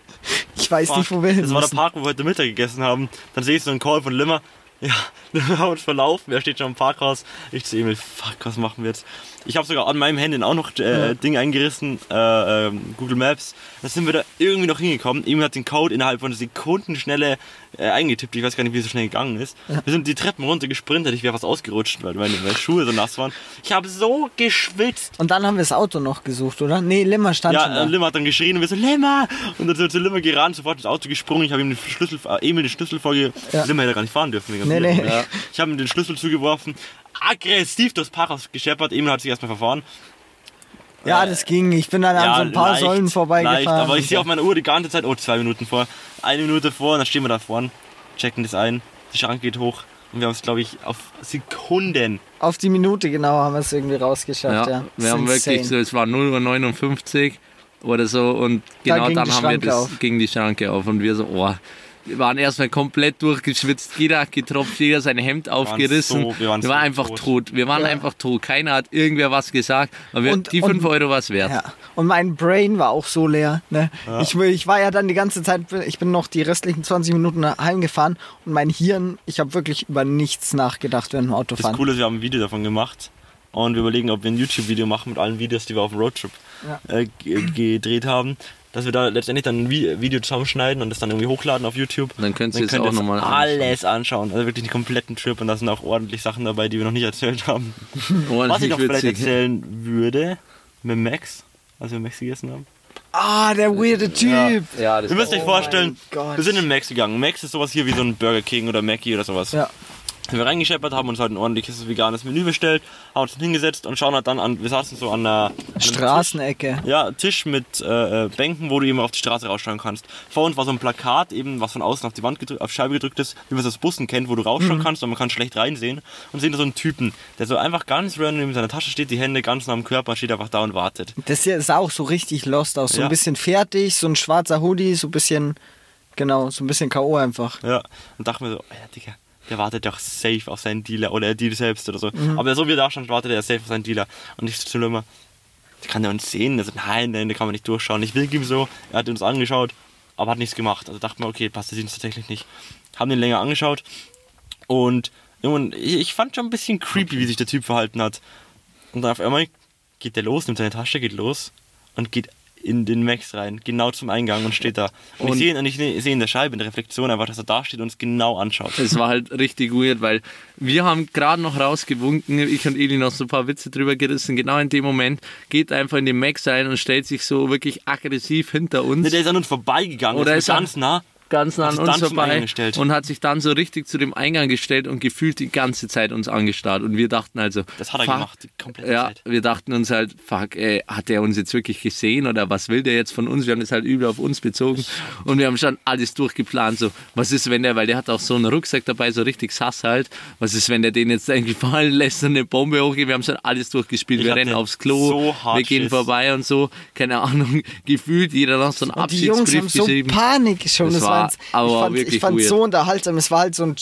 ich weiß nicht, wo wir hin Das war der. Park, wo wir heute Mittag gegessen haben. Dann sehe ich so einen Call von Limmer. Ja, wir haben uns verlaufen. Er steht schon im Parkhaus. Ich zu Emil, fuck, was machen wir jetzt? Ich habe sogar an meinem Handy auch noch äh, Ding eingerissen, äh, ähm, Google Maps. Da sind wir da irgendwie noch hingekommen. Emil hat den Code innerhalb von Sekundenschnelle äh, eingetippt. Ich weiß gar nicht, wie es so schnell gegangen ist. Wir sind die Treppen runter gesprintet. Ich wäre fast ausgerutscht, weil meine, meine Schuhe so nass waren. Ich habe so geschwitzt. Und dann haben wir das Auto noch gesucht, oder? Nee, Limmer stand schon Ja, da. äh, Limmer hat dann geschrien und wir so, Limmer! Und dann sind zu Limmer gerannt, sofort ins Auto gesprungen. Ich habe ihm den Schlüssel, äh, Emil den Schlüssel vorge... Ja. Limmer hätte gar nicht fahren dürfen. Nee, nee. Ja. Ich habe ihm den Schlüssel zugeworfen, aggressiv durchs Parkhaus gescheppert. Emil hat sich erstmal verfahren. Ja, das ging. Ich bin dann an so ein paar leicht, Säulen vorbeigefahren. Leicht, aber ich sehe auf meiner Uhr die ganze Zeit, oh, zwei Minuten vor, eine Minute vor, und dann stehen wir da vorne, checken das ein, die Schrank geht hoch und wir haben es, glaube ich, auf Sekunden. Auf die Minute genau haben wir es irgendwie rausgeschafft. Ja, Ja, wir haben wirklich so, es war 0.59 Uhr oder so und genau ging dann haben wir Schranke das, auf. ging die Schranke auf und wir so, oh, wir waren erstmal komplett durchgeschwitzt, jeder hat getropft, jeder sein Hemd aufgerissen. so- wir waren so einfach tot. tot. Wir waren Ja. einfach tot. Keiner hat irgendwer was gesagt. Aber wir, Und- die und- 5 Euro war es wert. Ja. Und mein Brain war auch so leer. Ne? Ich, ich war ja dann die ganze Zeit, ich bin noch die restlichen 20 Minuten heimgefahren und mein Hirn, ich habe wirklich über nichts nachgedacht während dem Das Autofahren. Coole ist, wir haben ein Video davon gemacht und wir überlegen, ob wir ein YouTube-Video machen mit allen Videos, die wir auf dem Roadtrip Ja. äh, ge- gedreht haben. Dass wir da letztendlich dann ein Vi- Video zusammenschneiden und das dann irgendwie hochladen auf YouTube. Dann könnt ihr es könnt auch nochmal alles anschauen. Also wirklich den kompletten Trip und da sind auch ordentlich Sachen dabei, die wir noch nicht erzählt haben. Was ich Ordentlich noch vielleicht erzählen würde, mit Max, als wir Max gegessen haben. Ah, der weirde Typ. Ja, das Ihr müsst euch vorstellen, Gott. wir sind in Max gegangen. Max ist sowas hier wie so ein Burger King oder Mackie oder sowas. Ja. Sind wir reingescheppert, haben uns halt ein ordentliches veganes Menü bestellt, haben uns hingesetzt und schauen halt dann an, wir saßen so an einem Straßenecke. Tisch, ja, Tisch mit äh, äh, Bänken, wo du eben auf die Straße rausschauen kannst. Vor uns war so ein Plakat, eben was von außen auf die Wand gedrückt, auf Scheibe gedrückt ist, wie man es aus Bussen kennt, wo du rausschauen Mhm. kannst, aber man kann schlecht reinsehen. Und sehen da so einen Typen, der so einfach ganz random in seiner Tasche steht, die Hände ganz nah am Körper, steht einfach da und wartet. Das hier sah auch so richtig lost aus. So Ja. ein bisschen fertig, so ein schwarzer Hoodie, so ein bisschen, genau, so ein bisschen K.O. einfach. Ja, und dachte mir so, Alter, Digga, der wartet doch safe auf seinen Dealer oder er Deal selbst oder so. Mhm. Aber so wie er da stand, wartet er safe auf seinen Dealer. Und ich so zu Limmer, kann der uns sehen? Also, nein, nein, da kann man nicht durchschauen. Ich will ihm so, er hat uns angeschaut, aber hat nichts gemacht. Also dachte mir, okay, passt, der sieht uns tatsächlich nicht. Haben den länger angeschaut und ich, ich fand schon ein bisschen creepy, wie sich der Typ verhalten hat. Und dann auf einmal geht der los, nimmt seine Tasche, geht los und geht in den Max rein, genau zum Eingang und steht da. Und, Und- ich sehe und ich sehe in der Scheibe, in der Reflexion einfach, dass er da steht und uns genau anschaut. Es war halt richtig weird, weil wir haben gerade noch rausgewunken, ich und Eli noch so ein paar Witze drüber gerissen. Genau in dem Moment geht er einfach in den Max rein und stellt sich so wirklich aggressiv hinter uns. Ne, der ist an uns vorbeigegangen, Oder ist ist ganz nah. Ganz nah an uns vorbei und hat sich dann so richtig zu dem Eingang gestellt und gefühlt die ganze Zeit uns angestarrt. Und wir dachten also, Das hat er fuck, gemacht, die komplette Ja, Zeit. wir dachten uns halt, fuck, ey, hat der uns jetzt wirklich gesehen oder was will der jetzt von uns? Wir haben das halt übel auf uns bezogen und wir haben schon alles durchgeplant. So, was ist, wenn der, weil der hat auch so einen Rucksack dabei, so richtig sass halt. Was ist, wenn der den jetzt irgendwie fallen lässt und eine Bombe hochgeht? Wir haben schon alles durchgespielt. Ich wir rennen aufs Klo, so hart wir gehen Schiss. vorbei und so. Keine Ahnung, gefühlt jeder noch so einen Und die Jungs haben Abschiedsbrief so geschrieben. Panik schon. Das Das war war, aber ich fand, wirklich ich fand weird. so unterhaltsam. Es war halt so ein.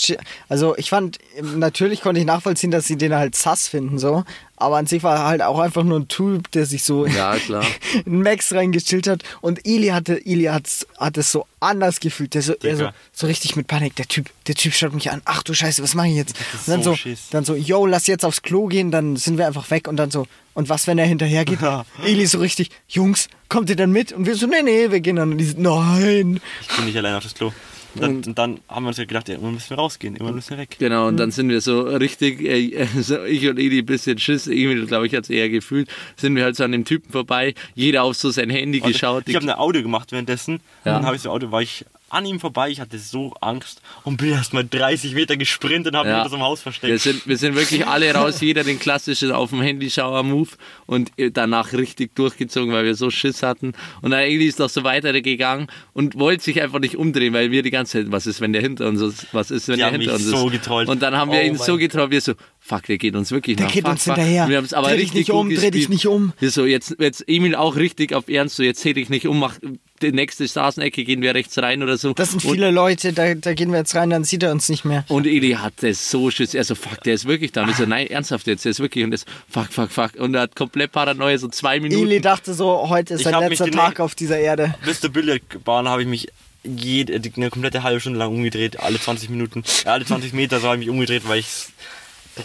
Also ich fand, natürlich konnte ich nachvollziehen, dass sie den halt sass finden, so. Aber an sich war er halt auch einfach nur ein Typ, der sich so Ja, klar. in Max reingechillt hat. Und Eli hatte, Eli hat's, hat es so anders gefühlt. Der so, er so, so richtig mit Panik. Der Typ, der Typ schaut mich an. Ach du Scheiße, was mache ich jetzt? Und dann so so, dann so, yo, lass jetzt aufs Klo gehen, dann sind wir einfach weg. Und dann so, und was, wenn er hinterher geht? Eli so richtig, Jungs, kommt ihr dann mit? Und wir so, nee, nee, wir gehen dann. Und die so, nein. Ich bin nicht allein auf das Klo. Und dann, und dann haben wir uns ja gedacht, ja, irgendwann müssen wir rausgehen, irgendwann müssen wir weg. Genau, und dann sind wir so richtig, äh, so ich und Edi ein bisschen Schiss, Emil, glaube ich, hat es eher gefühlt, sind wir halt so an dem Typen vorbei, jeder auf so sein Handy geschaut. Ich habe ein Audio gemacht währenddessen. Ja. Und dann habe ich so Audio, war ich an ihm vorbei, ich hatte so Angst und bin erst mal 30 Meter gesprintet und habe Ja. mich unter so einem Haus versteckt. wir sind, wir sind wirklich alle raus, jeder den klassischen auf dem Handy Schauer-Move und äh, danach richtig durchgezogen, weil wir so Schiss hatten. Und dann Eli ist noch so weitergegangen und wollte sich einfach nicht umdrehen, weil wir die ganze Zeit, was ist, wenn der hinter uns ist, was ist, wenn Die der haben hinter mich uns ist. so getrollt. Und dann haben wir Oh ihn so getrollt, wir so, fuck, der geht uns wirklich Der nach. geht fuck, uns fuck. hinterher. Wir haben es aber Dreh dich richtig nicht um, dreh dich nicht um. Wir so, jetzt, jetzt Emil auch richtig auf Ernst, so jetzt dreh dich nicht um, mach die nächste Straßenecke, gehen wir rechts rein oder so. Das sind Und- viele Leute, da, da gehen wir jetzt rein, dann sieht er uns nicht mehr. und Eli hat das so schiss. Er so, fuck, der ist wirklich da. Und ich so, nein, ernsthaft jetzt, der ist wirklich. Und das, fuck, fuck, fuck. Und er hat komplett Paranoia, so zwei Minuten. Eli dachte so, heute ist Ich sein letzter Tag auf dieser Erde. Bis zur Billardbahn habe ich mich jede, eine komplette halbe Stunde lang umgedreht, alle 20 Minuten, alle 20 Meter so habe ich mich umgedreht, weil ich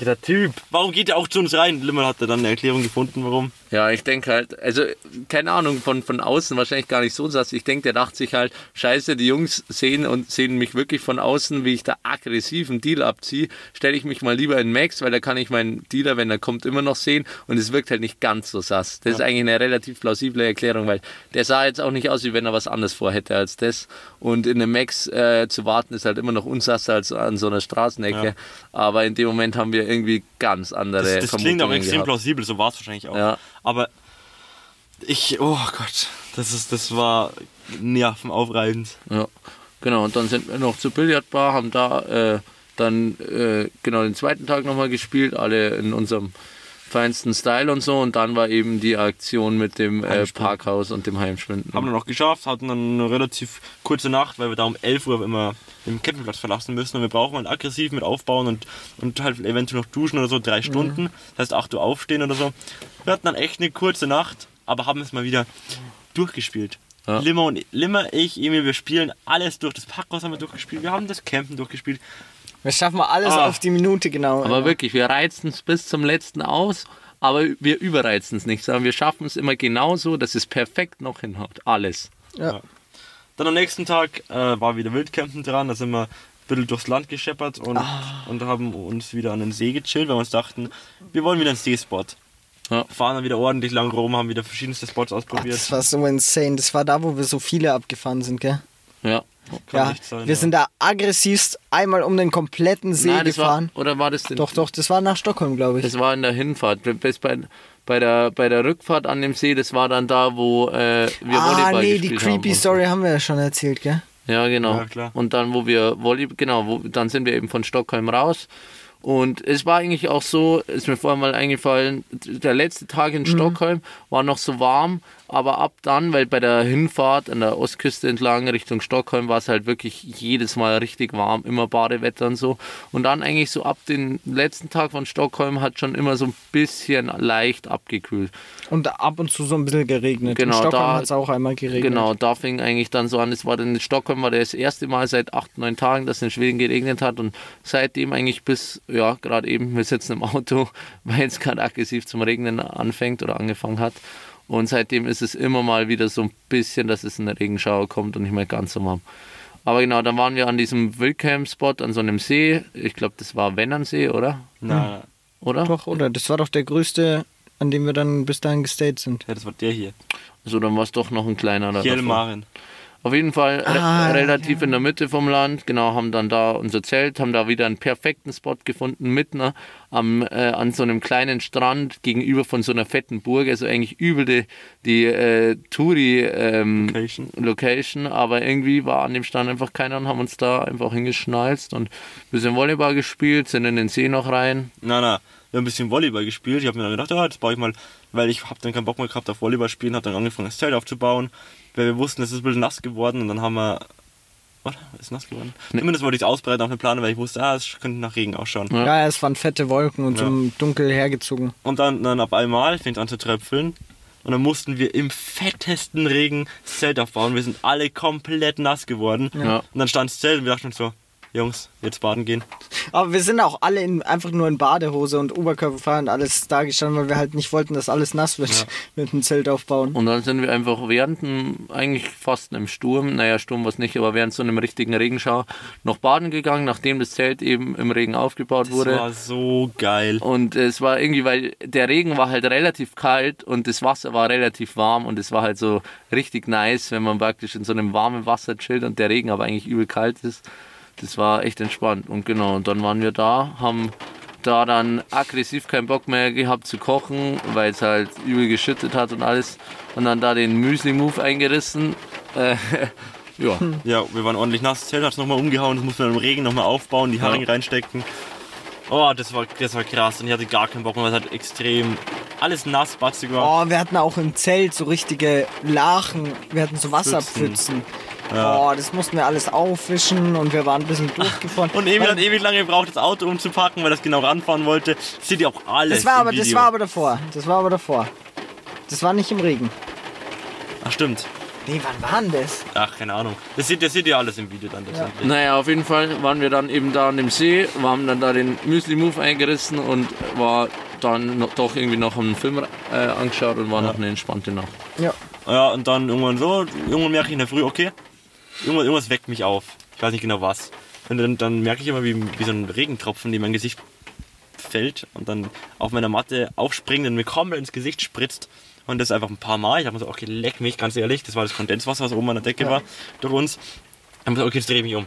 der Typ. Warum geht er auch zu uns rein? Limmel hat da dann eine Erklärung gefunden, warum. Ja, ich denke halt, also keine Ahnung, von, von außen wahrscheinlich gar nicht so sass. Ich denke, der dachte sich halt, scheiße, die Jungs sehen und sehen mich wirklich von außen, wie ich da aggressiven Deal abziehe. Stelle ich mich mal lieber in Max, weil da kann ich meinen Dealer, wenn er kommt, immer noch sehen und es wirkt halt nicht ganz so sass. Das ist eigentlich eine relativ plausible Erklärung, weil der sah jetzt auch nicht aus, wie wenn er was anderes vorhätte als das. Und in einem Max äh, zu warten ist halt immer noch unsasser als an so einer Straßenecke. Ja. Aber in dem Moment haben wir irgendwie ganz andere Das, das klingt auch extrem gehabt. plausibel, so war es wahrscheinlich auch. Ja. Aber ich, oh Gott, das, ist, das war nervenaufreibend. Ja, genau. Und dann sind wir noch zur Billardbar, haben da äh, dann äh, genau den zweiten Tag nochmal gespielt, alle in unserem feinsten Style und so. Und dann war eben die Aktion mit dem äh. Parkhaus und dem Heimschwinden. Haben wir noch geschafft, hatten dann eine relativ kurze Nacht, weil wir da um 11 Uhr immer den Campingplatz verlassen müssen und wir brauchen halt aggressiv mit aufbauen und, und halt eventuell noch duschen oder so, drei Stunden. Das heißt 8 Uhr aufstehen oder so. Wir hatten dann echt eine kurze Nacht, aber haben es mal wieder durchgespielt. Ja. Limmer und Limmer, ich, Emil, wir spielen alles durch. Das Parkhaus haben wir durchgespielt, wir haben das Campen durchgespielt. Wir schaffen mal alles Ah. auf die Minute genau. Aber wirklich, wir reizen es bis zum letzten aus, aber wir überreizen es nicht, sondern wir schaffen es immer genauso, dass es perfekt noch hinhaut. Alles. ja. Dann am nächsten Tag äh, war wieder Wildcampen dran, da sind wir ein bisschen durchs Land gescheppert und, und haben uns wieder an den See gechillt, weil wir uns dachten, wir wollen wieder einen Seespot. Ja. Fahren dann wieder ordentlich lang rum, haben wieder verschiedenste Spots Ach, ausprobiert. das war so insane. Das war da, wo wir so viele abgefahren sind, gell? Ja. Kann ja, nicht sein, wir ja. sind da aggressivst einmal um den kompletten See Nein, gefahren. war, oder war das denn? Doch, doch, das war nach Stockholm, glaube ich. Das war in der Hinfahrt. Bis bei, bei, der, bei der Rückfahrt an dem See, das war dann da, wo äh, wir ah, Volleyball nee, die gespielt creepy haben. Story haben wir ja schon erzählt, gell? Ja, genau. Ja, klar. Und dann, wo wir Volleyball, genau, wo, dann sind wir eben von Stockholm raus. Und es war eigentlich auch so, ist mir vorher mal eingefallen, der letzte Tag Mhm. in Stockholm war noch so warm, aber ab dann, weil bei der Hinfahrt an der Ostküste entlang Richtung Stockholm war es halt wirklich jedes Mal richtig warm, immer Badewetter und so. Und dann eigentlich so ab dem letzten Tag von Stockholm hat schon immer so ein bisschen leicht abgekühlt. Und ab und zu so ein bisschen geregnet. Genau, In Stockholm da- hat es auch einmal geregnet. Genau, da fing eigentlich dann so an, es war in Stockholm war das erste Mal seit acht, neun Tagen, dass es in Schweden geregnet hat und seitdem eigentlich bis, ja, gerade eben, wir sitzen im Auto, weil es gerade aggressiv zum Regnen anfängt oder angefangen hat. Und seitdem ist es immer mal wieder so ein bisschen, dass es eine Regenschauer kommt und nicht mehr ganz so warm. Aber genau, dann waren wir an diesem Wildcamp-Spot an so einem See. Ich glaube, das war Wennernsee, oder? Na, Oder? Doch, oder? Das war doch der größte, an dem wir dann bis dahin gestayed sind. ja, das war der hier. So, dann war es doch noch ein kleinerer. davor. Jelmaren. Auf jeden Fall re Ah, relativ in der Mitte vom Land. Genau, haben dann da unser Zelt, haben da wieder einen perfekten Spot gefunden, mitten äh, am, äh, an so einem kleinen Strand gegenüber von so einer fetten Burg. Also eigentlich übel die, die äh, Touri-Location. Location. Location, aber irgendwie war an dem Strand einfach keiner und haben uns da einfach hingeschnalzt und ein bisschen Volleyball gespielt, sind in den See noch rein. Na, na, wir haben ein bisschen Volleyball gespielt. Ich habe mir dann gedacht, ja, das baue ich mal, weil ich habe dann keinen Bock mehr gehabt auf Volleyball spielen, habe dann angefangen, das Zelt aufzubauen, weil wir wussten, es ist ein bisschen nass geworden und dann haben wir. Warte, ist nass geworden? Zumindest wollte ich es ausbreiten auf den Plan, weil ich wusste, ah, es könnte nach Regen ausschauen. Ja. Ja, es waren fette Wolken und so Ja. dunkel hergezogen. Und dann, dann auf einmal fängt es an zu tröpfeln. Und dann mussten wir im fettesten Regen das Zelt aufbauen. Wir sind alle komplett nass geworden. Ja. Und dann stand das Zelt und wir dachten uns so, Jungs, jetzt baden gehen. Aber wir sind auch alle in, einfach nur in Badehose und Oberkörperfrei und alles da gestanden, weil wir halt nicht wollten, dass alles nass wird mit dem Zelt aufbauen. Und dann sind wir einfach während dem, eigentlich fast einem Sturm, naja, Sturm war es nicht, aber während so einem richtigen Regenschauer noch baden gegangen, nachdem das Zelt eben im Regen aufgebaut Das wurde. war so geil. Und es war irgendwie, weil der Regen war halt relativ kalt und das Wasser war relativ warm und es war halt so richtig nice, wenn man praktisch in so einem warmen Wasser chillt und der Regen aber eigentlich übel kalt ist. Das war echt entspannt. Und genau, und dann waren wir da, haben da dann aggressiv keinen Bock mehr gehabt zu kochen, weil es halt übel geschüttet hat und alles. Und dann da den Müsli-Move eingerissen. Äh, ja, Ja, wir waren ordentlich nass. Das Zelt hat es nochmal umgehauen. Das mussten wir im Regen nochmal aufbauen, die Haringe reinstecken. Oh, das war, das war krass. Und ich hatte gar keinen Bock mehr, weil es halt extrem alles nass, batzig war. Oh, wir hatten auch im Zelt so richtige Lachen. Wir hatten so Wasserpfützen. Oh, das mussten wir alles aufwischen und wir waren ein bisschen durchgefroren. Und Emil hat ewig lange gebraucht, das Auto umzupacken, weil es genau ranfahren wollte. Das seht ihr auch alles. das war im aber, das Video. war aber davor. Das war aber davor. Das war nicht im Regen. Ach, stimmt. Nee, wann war denn das? Ach, keine Ahnung. Das seht, das seht ihr alles im Video dann. letztendlich. Naja, auf jeden Fall waren wir dann eben da an dem See, wir haben dann da den Müsli-Move eingerissen und war dann noch, doch irgendwie noch einen Film äh, angeschaut und war noch eine entspannte Nacht. Ja. Ja, und dann irgendwann so, irgendwann merke ich in der Früh, okay, irgendwas, irgendwas weckt mich auf. Ich weiß nicht genau was. Und dann, dann merke ich immer, wie, wie so ein Regentropfen in mein Gesicht fällt und dann auf meiner Matte aufspringt und mir komplett ins Gesicht spritzt. Und das einfach ein paar Mal. Ich habe mir so, okay, leck mich, ganz ehrlich. Das war das Kondenswasser, was oben an der Decke war, durch uns. Ich habe mir so, okay, jetzt drehe ich mich um.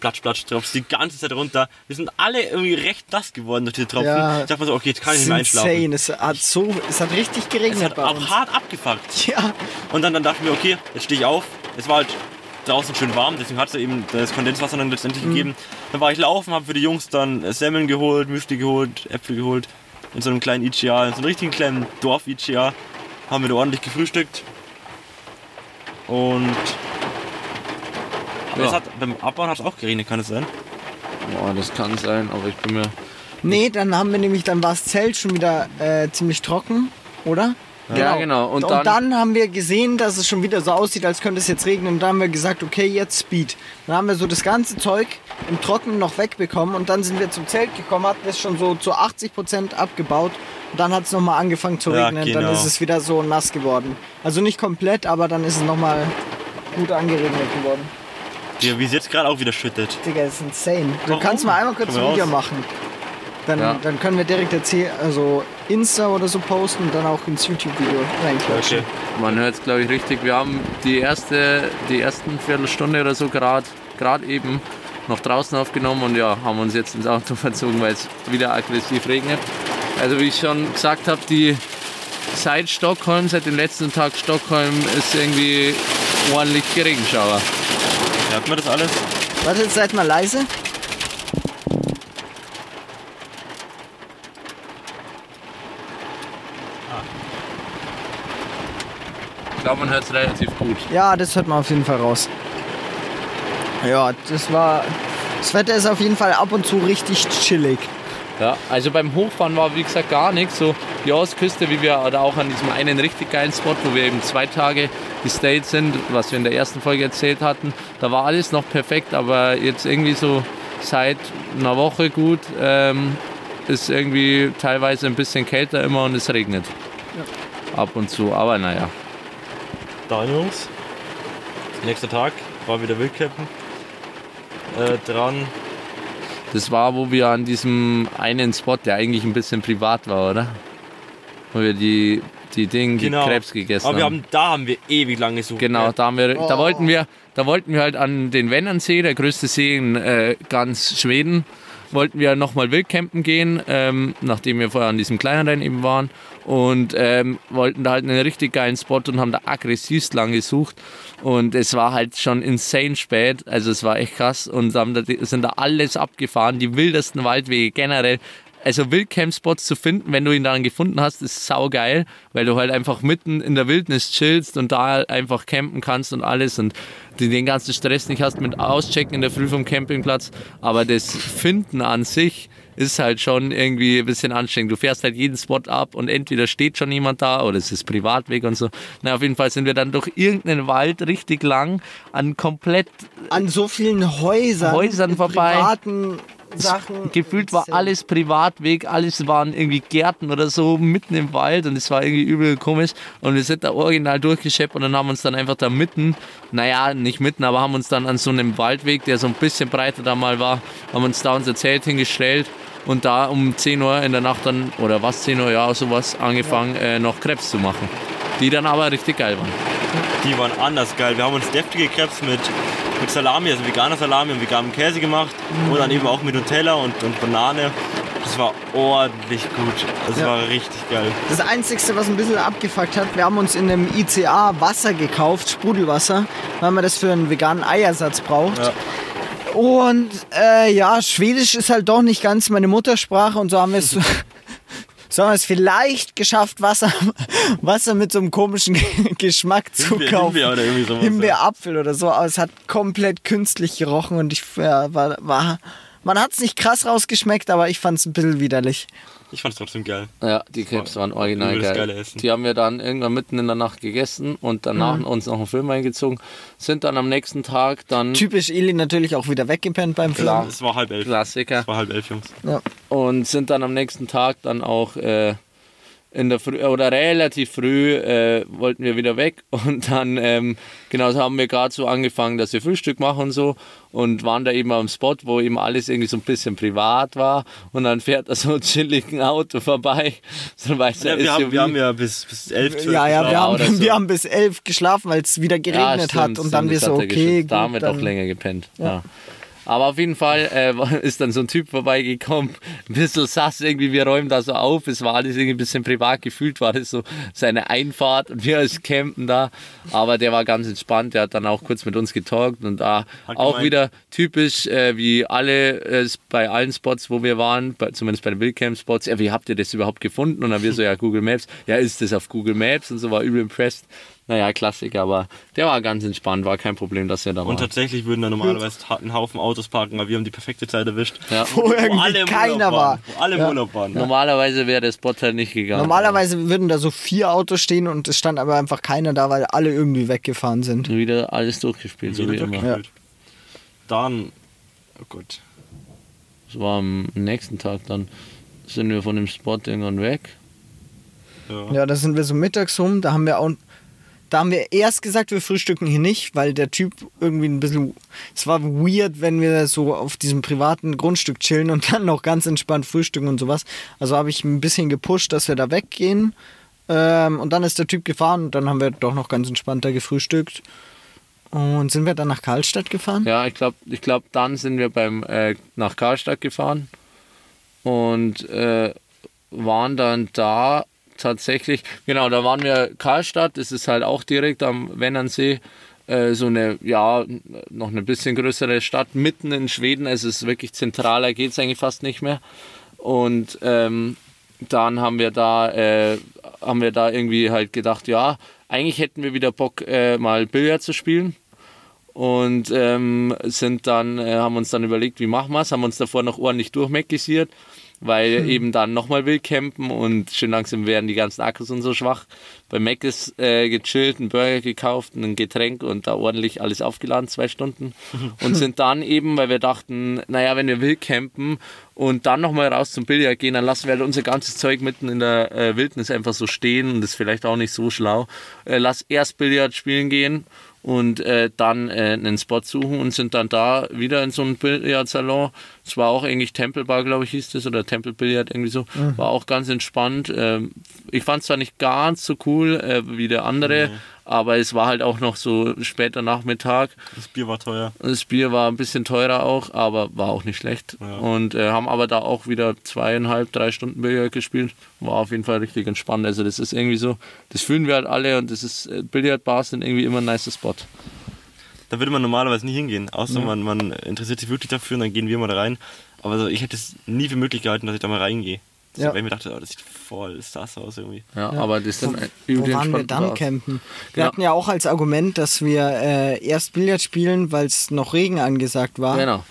Platsch, platsch, tropft die ganze Zeit runter. Wir sind alle irgendwie recht nass geworden durch diese Tropfen. Ja. Ich dachte mir so, okay, jetzt kann ich nicht mehr einschlafen. insane. Es hat so, es hat richtig Es geregnet hat bei auch uns. hart abgefuckt. Ja. Und dann, dann dachte ich mir, okay, jetzt stehe ich auf. Es war halt draußen schön warm, deswegen hat es eben das Kondenswasser dann letztendlich gegeben. Dann war ich laufen, habe für die Jungs dann Semmeln geholt, Müsli geholt, Äpfel geholt. In so einem kleinen ICA, in so einem richtigen kleinen Dorf-ICA. Haben wir da ordentlich gefrühstückt. Und Ja. hat, beim Abbauen hat es auch geregnet, kann es sein? Boah, das kann sein, aber ich bin mir. Nee, dann haben wir nämlich, dann war das Zelt schon wieder äh, ziemlich trocken, oder? Ja, genau. Und dann- haben wir gesehen, dass es schon wieder so aussieht, als könnte es jetzt regnen. Und dann haben wir gesagt, okay, jetzt Speed. Dann haben wir so das ganze Zeug im Trockenen noch wegbekommen. Und dann sind wir zum Zelt gekommen, hatten es schon so zu 80% abgebaut. Und dann hat es nochmal angefangen zu Ja, regnen. Dann genau. ist es wieder so nass geworden. Also nicht komplett, aber dann ist es nochmal gut angeregnet geworden. Ja, wie es jetzt gerade auch wieder schüttet. Digga, das ist insane. Du Warum? kannst mal einmal kurz ein Video raus. machen. Dann, Ja. dann können wir direkt erzählen, also Insta oder so posten und dann auch ins YouTube-Video reinklatschen. Okay. Man hört es, glaube ich, richtig. Wir haben die erste, die ersten Viertelstunde oder so gerade gerade eben noch draußen aufgenommen und ja, haben uns jetzt ins Auto verzogen, weil es wieder aggressiv regnet. Also wie ich schon gesagt habe, die seit Stockholm, seit dem letzten Tag Stockholm ist irgendwie ordentlich Regenschauer. Hört man das alles? Warte, jetzt seid mal leise. Glaube, man hört es relativ gut. Ja, das hört man auf jeden Fall raus. Ja, das war. Das Wetter ist auf jeden Fall ab und zu richtig chillig. Ja, also beim Hochfahren war wie gesagt gar nichts. So die Ostküste, wie wir oder auch an diesem einen richtig geilen Spot, wo wir eben zwei Tage gestayed sind, was wir in der ersten Folge erzählt hatten, da war alles noch perfekt, aber jetzt irgendwie so seit einer Woche gut ähm, ist irgendwie teilweise ein bisschen kälter immer und es regnet. ab und zu. Aber naja, Dann, Jungs. Nächster Tag war wieder Wildcampen. Äh, dran. das war, wo wir an diesem einen Spot, der eigentlich ein bisschen privat war, oder? Wo wir die, die Dinge, die Genau. Krebs gegessen Aber wir haben. haben, da haben wir ewig lang gesucht. Genau, da, haben wir, da, Oh. wollten wir, da wollten wir halt an den Wennernsee, der größte See in äh, ganz Schweden, wollten wir nochmal Wildcampen gehen, ähm, nachdem wir vorher an diesem kleineren eben waren. Und ähm, wollten da halt einen richtig geilen Spot und haben da aggressivst lang gesucht. Und es war halt schon insane spät, also es war echt krass. Und haben da, sind da alles abgefahren, die wildesten Waldwege generell. Also Wildcamp-Spots zu finden, wenn du ihn dann gefunden hast, ist saugeil, weil du halt einfach mitten in der Wildnis chillst und da einfach campen kannst und alles und du den ganzen Stress nicht hast mit Auschecken in der Früh vom Campingplatz. Aber das Finden an sich ist halt schon irgendwie ein bisschen anstrengend. Du fährst halt jeden Spot ab und entweder steht schon jemand da oder es ist Privatweg und so. Na, auf jeden Fall sind wir dann durch irgendeinen Wald richtig lang an komplett An so vielen Häusern, Häusern vorbei. privaten Sachen. Gefühlt war alles Privatweg, alles waren irgendwie Gärten oder so mitten im Wald und es war irgendwie übel komisch. Und wir sind da original durchgeschleppt und dann haben wir uns dann einfach da mitten, naja, nicht mitten, aber haben uns dann an so einem Waldweg, der so ein bisschen breiter da mal war, haben uns da unser Zelt hingestellt und da um 10 Uhr in der Nacht dann, oder was, 10 Uhr, ja, sowas, angefangen, äh, noch Krebs zu machen. Die dann aber richtig geil waren. Die waren anders geil. Wir haben uns deftige Krebs mit, mit Salami, also veganer Salami und veganem Käse gemacht. Und dann eben auch mit Nutella und, und Banane. Das war ordentlich gut. Das Ja. war richtig geil. Das Einzige, was ein bisschen abgefuckt hat, wir haben uns in einem ICA Wasser gekauft, Sprudelwasser, weil man das für einen veganen Eiersatz braucht. Ja. Und äh, ja, Schwedisch ist halt doch nicht ganz meine Muttersprache und so haben wir es. So haben wir es vielleicht geschafft, Wasser, Wasser mit so einem komischen Geschmack zu Himbeer- kaufen. Himbeer oder irgendwie sowas, ja. Himbeerapfel oder so, aber es hat komplett künstlich gerochen und ich ja, war, war man hat es nicht krass rausgeschmeckt, aber ich fand es ein bisschen widerlich. Ich fand's trotzdem geil. Ja, die Krebs waren original geil. geile Essen. Die haben wir dann irgendwann mitten in der Nacht gegessen und danach Mhm. uns noch einen Film eingezogen. Sind dann am nächsten Tag dann Typisch Eli natürlich auch wieder weggepennt beim Film. Klar. Es war halb elf. Klassiker Es war halb elf, Jungs. Ja. und sind dann am nächsten Tag dann auch äh, in der Früh oder relativ früh äh, wollten wir wieder weg und dann ähm, genau so haben wir gerade so angefangen, dass wir Frühstück machen und so und waren da eben am Spot, wo eben alles irgendwie so ein bisschen privat war und dann fährt da so ein chilligen Auto vorbei, so ein weißer Ja, wir, haben, wir haben ja bis, bis elf, zwölf Ja, ja, wir geschlafen. haben, so. wir haben bis elf geschlafen, weil es wieder geregnet stimmt, hat. Und stimmt, dann wir so, okay, geschützt. Da gut, haben wir dann, doch länger gepennt. Ja. Aber auf jeden Fall äh, ist dann so ein Typ vorbeigekommen, ein bisschen sass irgendwie, wir räumen da so auf, es war alles irgendwie ein bisschen privat gefühlt, war das so seine Einfahrt und wir als Campen da, aber der war ganz entspannt, der hat dann auch kurz mit uns getalkt und da Hat auch gemeint- wieder typisch wie wie alle äh, bei allen Spots, wo wir waren, bei, zumindest bei den Wildcamp-Spots, ja, wie habt ihr das überhaupt gefunden? Und dann wir so, ja, Google Maps, ja, ist das auf Google Maps? Und so, war übel impressed. Naja, Klassiker, aber der war ganz entspannt, war kein Problem, dass er da war. Und tatsächlich würden da normalerweise einen Haufen Autos parken, weil wir haben die perfekte Zeit erwischt. Ja. Wo irgendwie alle im keiner Urlaub war. waren. Wo alle im Ja. Urlaub waren. Normalerweise wäre der Spot halt nicht gegangen. Normalerweise würden da so vier Autos stehen und es stand aber einfach keiner da, weil alle irgendwie weggefahren sind. Wieder alles durchgespielt, so wie Jeder immer. durchgespielt. Dann, oh Gott. Das war am nächsten Tag dann. Sind wir von dem Spot irgendwann weg. Ja. Ja, da sind wir so mittags rum, da haben wir auch. Da haben wir erst gesagt, wir frühstücken hier nicht, weil der Typ irgendwie ein bisschen. Es war weird, wenn wir so auf diesem privaten Grundstück chillen und dann noch ganz entspannt frühstücken und sowas. Also habe ich ein bisschen gepusht, dass wir da weggehen. Ähm, und dann ist der Typ gefahren und dann haben wir doch noch ganz entspannt da gefrühstückt. Und sind wir dann nach Karlstadt gefahren? Ja, ich glaube, ich glaub, dann sind wir beim, äh, nach Karlstadt gefahren und äh, waren dann da tatsächlich, genau, da waren wir Karlstadt, das ist halt auch direkt am Wennernsee, äh, so eine, ja, noch eine bisschen größere Stadt mitten in Schweden, es ist wirklich zentraler, geht es eigentlich fast nicht mehr. Und ähm, dann haben wir da, äh, haben wir da irgendwie halt gedacht, ja, eigentlich hätten wir wieder Bock, äh, mal Billard zu spielen und ähm, sind dann, äh, haben uns dann überlegt, wie machen wir es, haben uns davor noch ordentlich durchmekisiert weil eben dann nochmal Wildcampen und schön langsam werden die ganzen Akkus und so schwach. Bei Mac ist äh, gechillt, einen Burger gekauft, ein Getränk und da ordentlich alles aufgeladen, zwei Stunden. Und sind dann eben, weil wir dachten, naja, wenn wir Wildcampen und dann nochmal raus zum Billard gehen, dann lassen wir halt unser ganzes Zeug mitten in der äh, Wildnis einfach so stehen und das ist vielleicht auch nicht so schlau. Äh, lass erst Billard spielen gehen und äh, dann äh, einen Spot suchen und sind dann da wieder in so einem Billardsalon. Es war auch eigentlich Tempelbar, glaube ich, hieß das, oder Tempelbillard irgendwie so. War auch ganz entspannt. Ähm, ich fand es zwar nicht ganz so cool äh, wie der andere, aber es war halt auch noch so später Nachmittag. Das Bier war teuer. Das Bier war ein bisschen teurer auch, aber war auch nicht schlecht. Ja. Und äh, haben aber da auch wieder zweieinhalb, drei Stunden Billard gespielt. War auf jeden Fall richtig entspannt. Also das ist irgendwie so, das fühlen wir halt alle und das ist, äh, Billardbars sind irgendwie immer ein nicer Spot. Da würde man normalerweise nie hingehen, außer man, man interessiert sich wirklich dafür und dann gehen wir mal da rein. Aber so, ich hätte es nie für möglich gehalten, dass ich da mal reingehe. So, Ja. Weil ich mir dachte, oh, das sieht voll sass aus irgendwie. Ja, aber das sind ein- Wo übel waren wir dann Bars. campen? Wir Genau. hatten ja auch als Argument, dass wir äh, erst Billard spielen, weil es noch Regen angesagt war. Genau.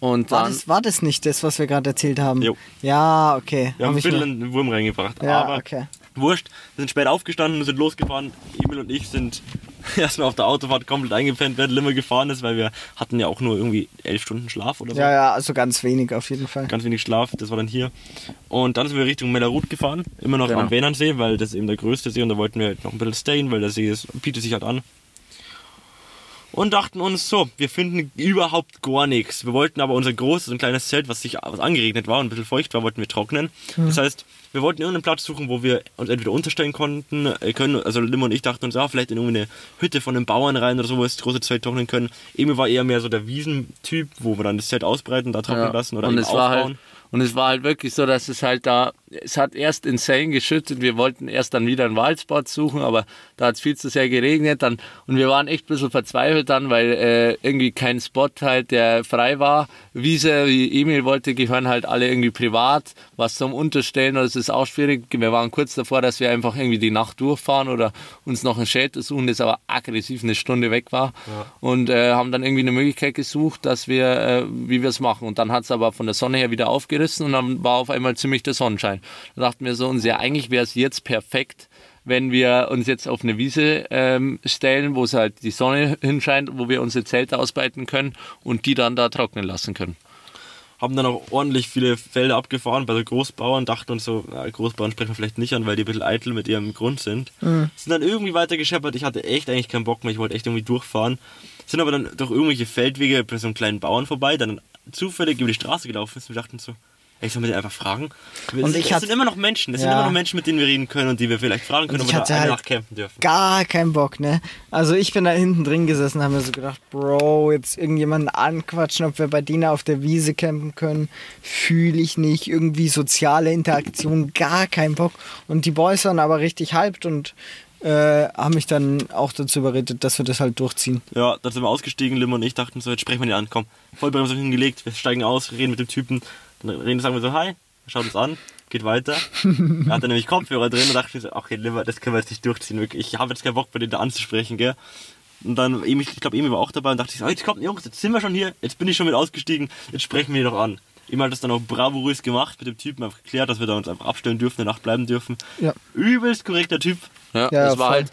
Und War dann, das, war das nicht das, was wir gerade erzählt haben? Jo. Ja, okay. Wir haben Hab ein bisschen einen Wurm reingebracht. Ja, aber okay. Wurscht, wir sind spät aufgestanden und sind losgefahren. Emil und ich sind erstmal auf der Autofahrt komplett eingepennt, während Limmer gefahren ist, weil wir hatten ja auch nur irgendwie elf Stunden Schlaf oder so. Ja, ja, also ganz wenig auf jeden Fall. Ganz wenig Schlaf, das war dann hier. Und dann sind wir Richtung Mellerut gefahren, immer noch Genau. am Wähnernsee, weil das eben der größte See und da wollten wir halt noch ein bisschen stayen, weil der See ist, bietet sich halt an. Und dachten uns so, wir finden überhaupt gar nichts. Wir wollten aber unser großes und kleines Zelt, was sich was angeregnet war und ein bisschen feucht war, wollten wir trocknen. Das heißt, wir wollten irgendeinen Platz suchen, wo wir uns entweder unterstellen konnten, äh, können. Also Lim und ich dachten uns, ja, vielleicht in irgendeine Hütte von einem Bauern rein oder so, wo wir das große Zelt trocknen können. Emil war eher mehr so der Wiesentyp, wo wir dann das Zelt ausbreiten, da trocknen ja. lassen oder und eben war aufbauen. halt und es war halt wirklich so, dass es halt da, es hat erst insane geschüttet. Wir wollten erst dann wieder einen Waldspot suchen, aber da hat es viel zu sehr geregnet. Dann, und wir waren echt ein bisschen verzweifelt dann, weil äh, irgendwie kein Spot halt, der frei war. Wiese, wie Emil wollte, gehören halt alle irgendwie privat. Was zum Unterstellen, das ist auch schwierig. Wir waren kurz davor, dass wir einfach irgendwie die Nacht durchfahren oder uns noch ein Shelter suchen, das aber aggressiv eine Stunde weg war. Und äh, haben dann irgendwie eine Möglichkeit gesucht, dass wir, äh, wie wir es machen. Und dann hat es aber von der Sonne her wieder aufgerissen und dann war auf einmal ziemlich der Sonnenschein. Da dachten wir so, uns ja, eigentlich wäre es jetzt perfekt, wenn wir uns jetzt auf eine Wiese ähm, stellen, wo es halt die Sonne hinscheint, wo wir unsere Zelte ausbreiten können und die dann da trocknen lassen können. haben dann auch ordentlich viele Felder abgefahren bei so Großbauern, dachten uns so, ja, Großbauern sprechen wir vielleicht nicht an, weil die ein bisschen eitel mit ihrem Grund sind. Sind dann irgendwie weiter gescheppert, ich hatte echt eigentlich keinen Bock mehr, ich wollte echt irgendwie durchfahren. Sind aber dann durch irgendwelche Feldwege bei so einem kleinen Bauern vorbei, dann zufällig über die Straße gelaufen ist und wir dachten so, sollen wir den einfach fragen? Und es, ich es sind immer noch Menschen, es sind Ja. immer noch Menschen, mit denen wir reden können und die wir vielleicht fragen können, ob ich wir da halt Nacht campen dürfen. Gar keinen Bock, ne? Also ich bin da hinten drin gesessen, haben mir so gedacht, Bro, jetzt irgendjemanden anquatschen, ob wir bei denen auf der Wiese campen können, fühle ich nicht. Irgendwie soziale Interaktion, gar keinen Bock. Und die Boys waren aber richtig hyped und äh, haben mich dann auch dazu überredet, dass wir das halt durchziehen. Ja, dann sind wir ausgestiegen, Lim und ich dachten so, jetzt sprechen wir ihn an, komm. Vollbremsung hingelegt, wir steigen aus, reden mit dem Typen, dann reden, sagen wir so, hi, schaut uns an, geht weiter. er hatte nämlich Kopfhörer drin und dachte ich so, okay, Lim, das können wir jetzt nicht durchziehen, wirklich. ich habe jetzt keinen Bock, bei denen da anzusprechen, gell. Und dann, ich glaube, Emil war auch dabei und dachte ich so, jetzt kommt, Jungs, jetzt sind wir schon hier, jetzt bin ich schon mit ausgestiegen, jetzt sprechen wir ihn doch an. Emil hat das dann auch bravourös gemacht, mit dem Typen einfach geklärt, dass wir da uns einfach abstellen dürfen, eine Nacht bleiben dürfen. Ja. Übelst korrekter Typ. Ja, Ja, das war voll. halt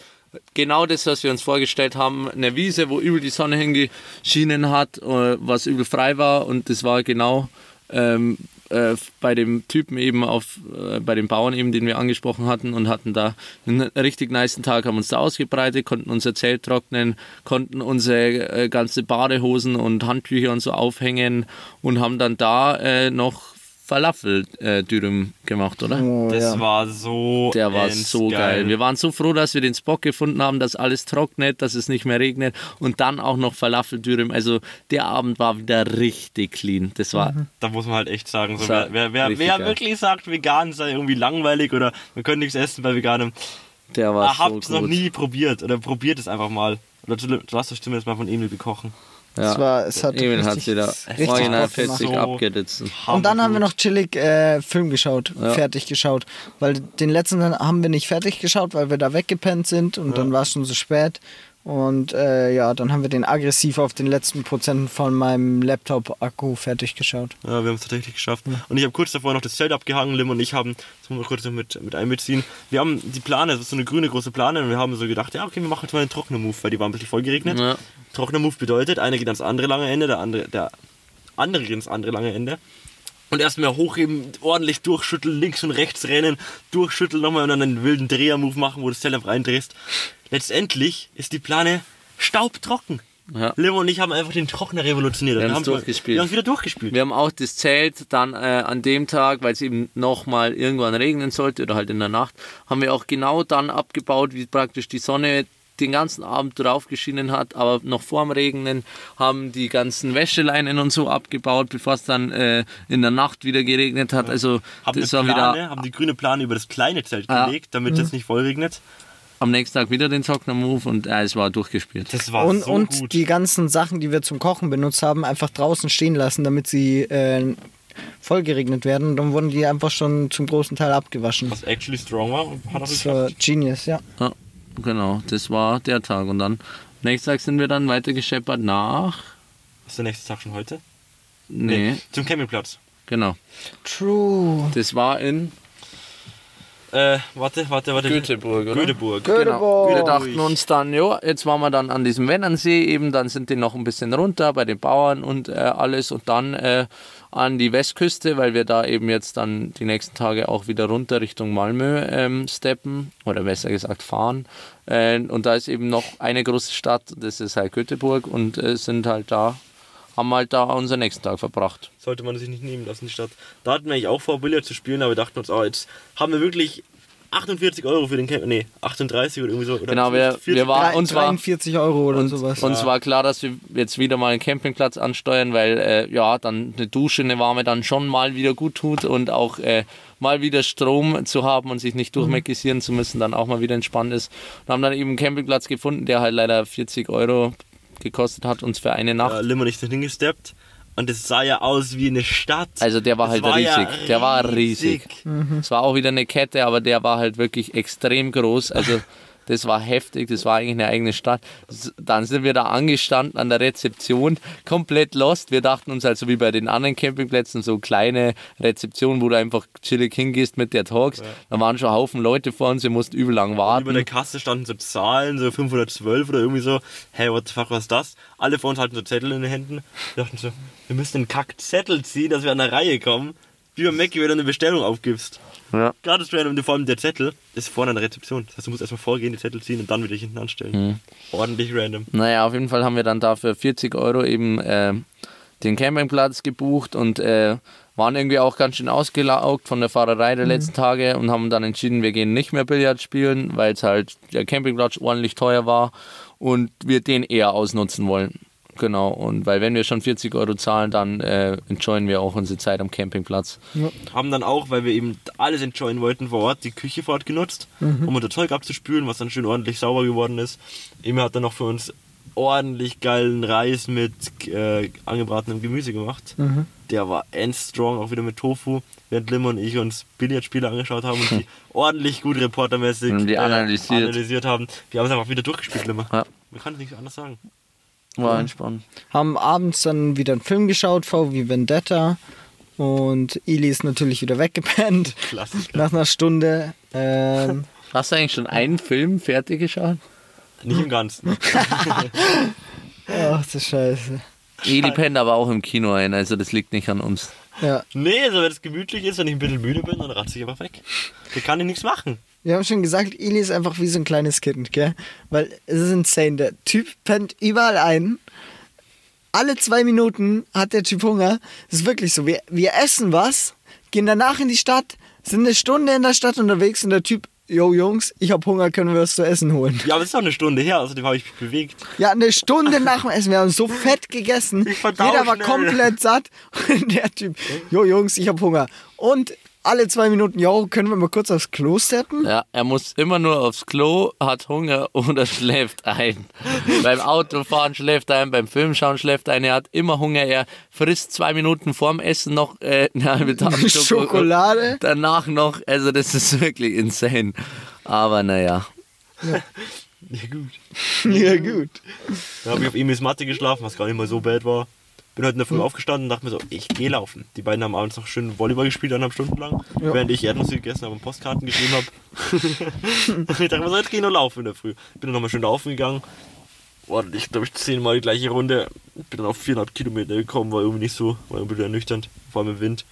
genau das, was wir uns vorgestellt haben. Eine Wiese, wo übel die Sonne hingeschienen hat, äh, was übel frei war und das war genau ähm, äh, bei dem Typen eben auf, äh, bei dem Bauern eben, den wir angesprochen hatten und hatten da einen richtig niceen Tag, haben uns da ausgebreitet, konnten unser Zelt trocknen, konnten unsere äh, ganze Badehosen und Handtücher und so aufhängen und haben dann da äh, noch Falafel-Dürüm gemacht, oder? Oh, Das ja. war so Der war so geil. Wir waren so froh, dass wir den Spot gefunden haben, dass alles trocknet, dass es nicht mehr regnet und dann auch noch Falafeldürüm. Also der Abend war wieder richtig clean. Das war Da muss man halt echt sagen, so, wer, wer, wer, wer geil. wirklich sagt, vegan sei irgendwie langweilig oder man könnte nichts essen bei veganem, der war habt es so noch nie probiert oder probiert es einfach mal. Oder du, du hast das Stimme jetzt mal von Emil bekochen. Ja. Es war, es hat Emil hat richtig- sie da original Bock gemacht. 40 So. abgeritzt. Und dann haben wir noch chillig äh, Film geschaut, Ja. fertig geschaut. Weil den letzten haben wir nicht fertig geschaut, weil wir da weggepennt sind und dann war es schon so spät. Und äh, ja, dann haben wir den aggressiv auf den letzten Prozenten von meinem Laptop-Akku fertig geschaut. Ja, wir haben es tatsächlich geschafft. Und ich habe kurz davor noch das Zelt abgehangen. Lim und ich haben, das muss man kurz noch mit, mit einbeziehen. Wir haben die Plane, das ist so eine grüne große Plane, und wir haben so gedacht, ja, okay, wir machen jetzt mal einen trockenen Move, weil die war ein bisschen voll geregnet. Ja. Trockener Move bedeutet, einer geht ans andere lange Ende, der andere, der andere geht ins andere lange Ende. Und erstmal hochheben, ordentlich durchschütteln, links und rechts rennen, durchschütteln nochmal und dann einen wilden Dreher-Move machen, wo du das Zelt einfach reindrehst. Letztendlich ist die Plane staubtrocken. Ja. Limo und ich haben einfach den Trockner revolutioniert. Wir haben's haben durchgespielt. Wir haben es wieder durchgespielt. Wir haben auch das Zelt dann äh, an dem Tag, weil es eben nochmal irgendwann regnen sollte oder halt in der Nacht, haben wir auch genau dann abgebaut, wie praktisch die Sonne den ganzen Abend drauf geschienen hat, aber noch vorm Regnen haben die ganzen Wäscheleinen und so abgebaut, bevor es dann äh, in der Nacht wieder geregnet hat. Also haben, das war Plane, wieder haben die grüne Plane über das kleine Zelt Ja. gelegt, damit es nicht voll regnet. am nächsten Tag wieder den Zockner-Move und äh, es war durchgespielt. Das war und so und gut. die ganzen Sachen, die wir zum Kochen benutzt haben, einfach draußen stehen lassen, damit sie äh, voll geregnet werden. Und dann wurden die einfach schon zum großen Teil abgewaschen. was actually strong war, und hat er Das war genius, ja. Ja, genau, das war der Tag. Und dann, nächsten Tag sind wir dann weiter gescheppert nach. Ist der nächste Tag schon heute? Nee, Zum Campingplatz. genau. True. Das war in Äh, warte, warte, warte. Göteborg, oder? Göteborg. Genau. Göteborg. Wir dachten uns dann, ja, jetzt waren wir dann an diesem Wennernsee eben, dann sind die noch ein bisschen runter bei den Bauern und äh, alles und dann äh, an die Westküste, weil wir da eben jetzt dann die nächsten Tage auch wieder runter Richtung Malmö ähm, steppen oder besser gesagt fahren. Äh, und da ist eben noch eine große Stadt, das ist halt Göteborg und äh, sind halt da, haben halt da unseren nächsten Tag verbracht. Sollte man sich nicht nehmen lassen, die Stadt. Da hatten wir eigentlich auch vor, Billard zu spielen, aber wir dachten uns, oh, jetzt haben wir wirklich 48 Euro für den Camp. Nee, 38 oder irgendwie so. Oder Genau, wir- 40. wir waren- uns war- 43 Euro oder Und sowas. uns war klar, dass wir jetzt wieder mal einen Campingplatz ansteuern, weil äh, ja, dann eine Dusche, eine warme dann schon mal wieder gut tut und auch äh, mal wieder Strom zu haben und sich nicht durchmekisieren zu müssen, dann auch mal wieder entspannt ist. Und haben dann eben einen Campingplatz gefunden, der halt leider 40 Euro gekostet hat, uns für eine Nacht. Ja, Lim und ich sind hingesteppt und es sah ja aus wie eine Stadt. Also der war Es halt war ja riesig. der war riesig. Es war auch wieder eine Kette, aber der war halt wirklich extrem groß. Also das war heftig, das war eigentlich eine eigene Stadt. Dann sind wir da angestanden an der Rezeption, komplett lost. Wir dachten uns halt so wie bei den anderen Campingplätzen, so kleine Rezeption, wo du einfach chillig hingehst mit der Talks. Da waren schon Haufen Leute vor uns, wir mussten übel lang Über der warten. Kasse standen so Zahlen, so 512 oder irgendwie so. Hey, what the fuck, was ist das? Alle von uns hatten so Zettel in den Händen. Wir dachten so, wir müssen den Kackzettel ziehen, dass wir an der Reihe kommen. Wie beim Mackie, wenn du eine Bestellung aufgibst. Ja. Gerade random, und vor allem der Zettel ist vorne an der Rezeption. Das heißt, du musst erstmal vorgehen, die Zettel ziehen und dann wieder hinten anstellen. Ordentlich random. Naja, auf jeden Fall haben wir dann dafür 40 Euro eben äh, den Campingplatz gebucht und äh, waren irgendwie auch ganz schön ausgelaugt von der Fahrerei der letzten Tage und haben dann entschieden, wir gehen nicht mehr Billard spielen, weil es halt der Campingplatz ordentlich teuer war und wir den eher ausnutzen wollen. Genau, und weil wenn wir schon 40 Euro zahlen, dann äh, enjoyen wir auch unsere Zeit am Campingplatz. Haben dann auch, weil wir eben alles enjoyen wollten vor Ort, die Küche vor Ort genutzt, um unser Zeug abzuspülen, was dann schön ordentlich sauber geworden ist. Emil hat dann noch für uns ordentlich geilen Reis mit äh, angebratenem Gemüse gemacht. Der war endstrong, auch wieder mit Tofu, während Lim und ich uns Billardspiele angeschaut haben und die ordentlich gut reportermäßig die äh, analysiert. analysiert haben. Wir haben es einfach wieder durchgespielt, Limmer. Ja. Man kann es nicht anders sagen. War entspannt. Haben abends dann wieder einen Film geschaut, V wie Vendetta. Und Ili ist natürlich wieder weggepennt. Klassiker. Nach einer Stunde. Ähm, Hast du eigentlich schon einen Film fertig geschaut? Nicht im Ganzen. ach, das ist scheiße. Eli pennt aber auch im Kino ein, also das liegt nicht an uns. Ja, Nee, also wenn es gemütlich ist, wenn ich ein bisschen müde bin, dann ratze ich einfach weg. Da kann ich nichts machen. Wir haben schon gesagt, Ili ist einfach wie so ein kleines Kind, gell? Weil es ist insane. Der Typ pennt überall ein. Alle zwei Minuten hat der Typ Hunger. Das ist wirklich so. Wir, wir essen was, gehen danach in die Stadt, sind eine Stunde in der Stadt unterwegs und der Typ, yo Jungs, ich hab Hunger, können wir was zu essen holen? Ja, aber es ist doch eine Stunde her, außerdem habe ich mich bewegt. Ja, eine Stunde nach dem Essen. Wir haben so fett gegessen. Ich Jeder war schnell. komplett satt. Und der Typ, jo Jungs, ich hab Hunger. Und alle zwei Minuten, jo, können wir mal kurz aufs Klo steppen? Ja, er muss immer nur aufs Klo, hat Hunger oder schläft ein. beim Autofahren schläft er ein, beim Filmschauen schläft er ein. Er hat immer Hunger. Er frisst zwei Minuten vorm Essen noch äh, eine halbe Tafel Schoko- Schokolade. Danach noch, also das ist wirklich insane. Aber naja. Ja, gut. ja, gut. Da habe ich auf Emils Matte geschlafen, was gar nicht mal so bad war. Bin heute in der Früh aufgestanden und dachte mir so, ich gehe laufen. Die beiden haben abends noch schön Volleyball gespielt, eineinhalb Stunden lang, Ja. während ich Erdnüsse gegessen habe und Postkarten geschrieben habe. ich dachte mir so, jetzt gehe ich noch laufen in der Früh. Bin dann nochmal schön laufen gegangen. Und ich glaube, ich zehnmal die gleiche Runde. Bin dann auf 400 Kilometer gekommen, war irgendwie nicht so, war irgendwie ernüchternd, vor allem im Wind.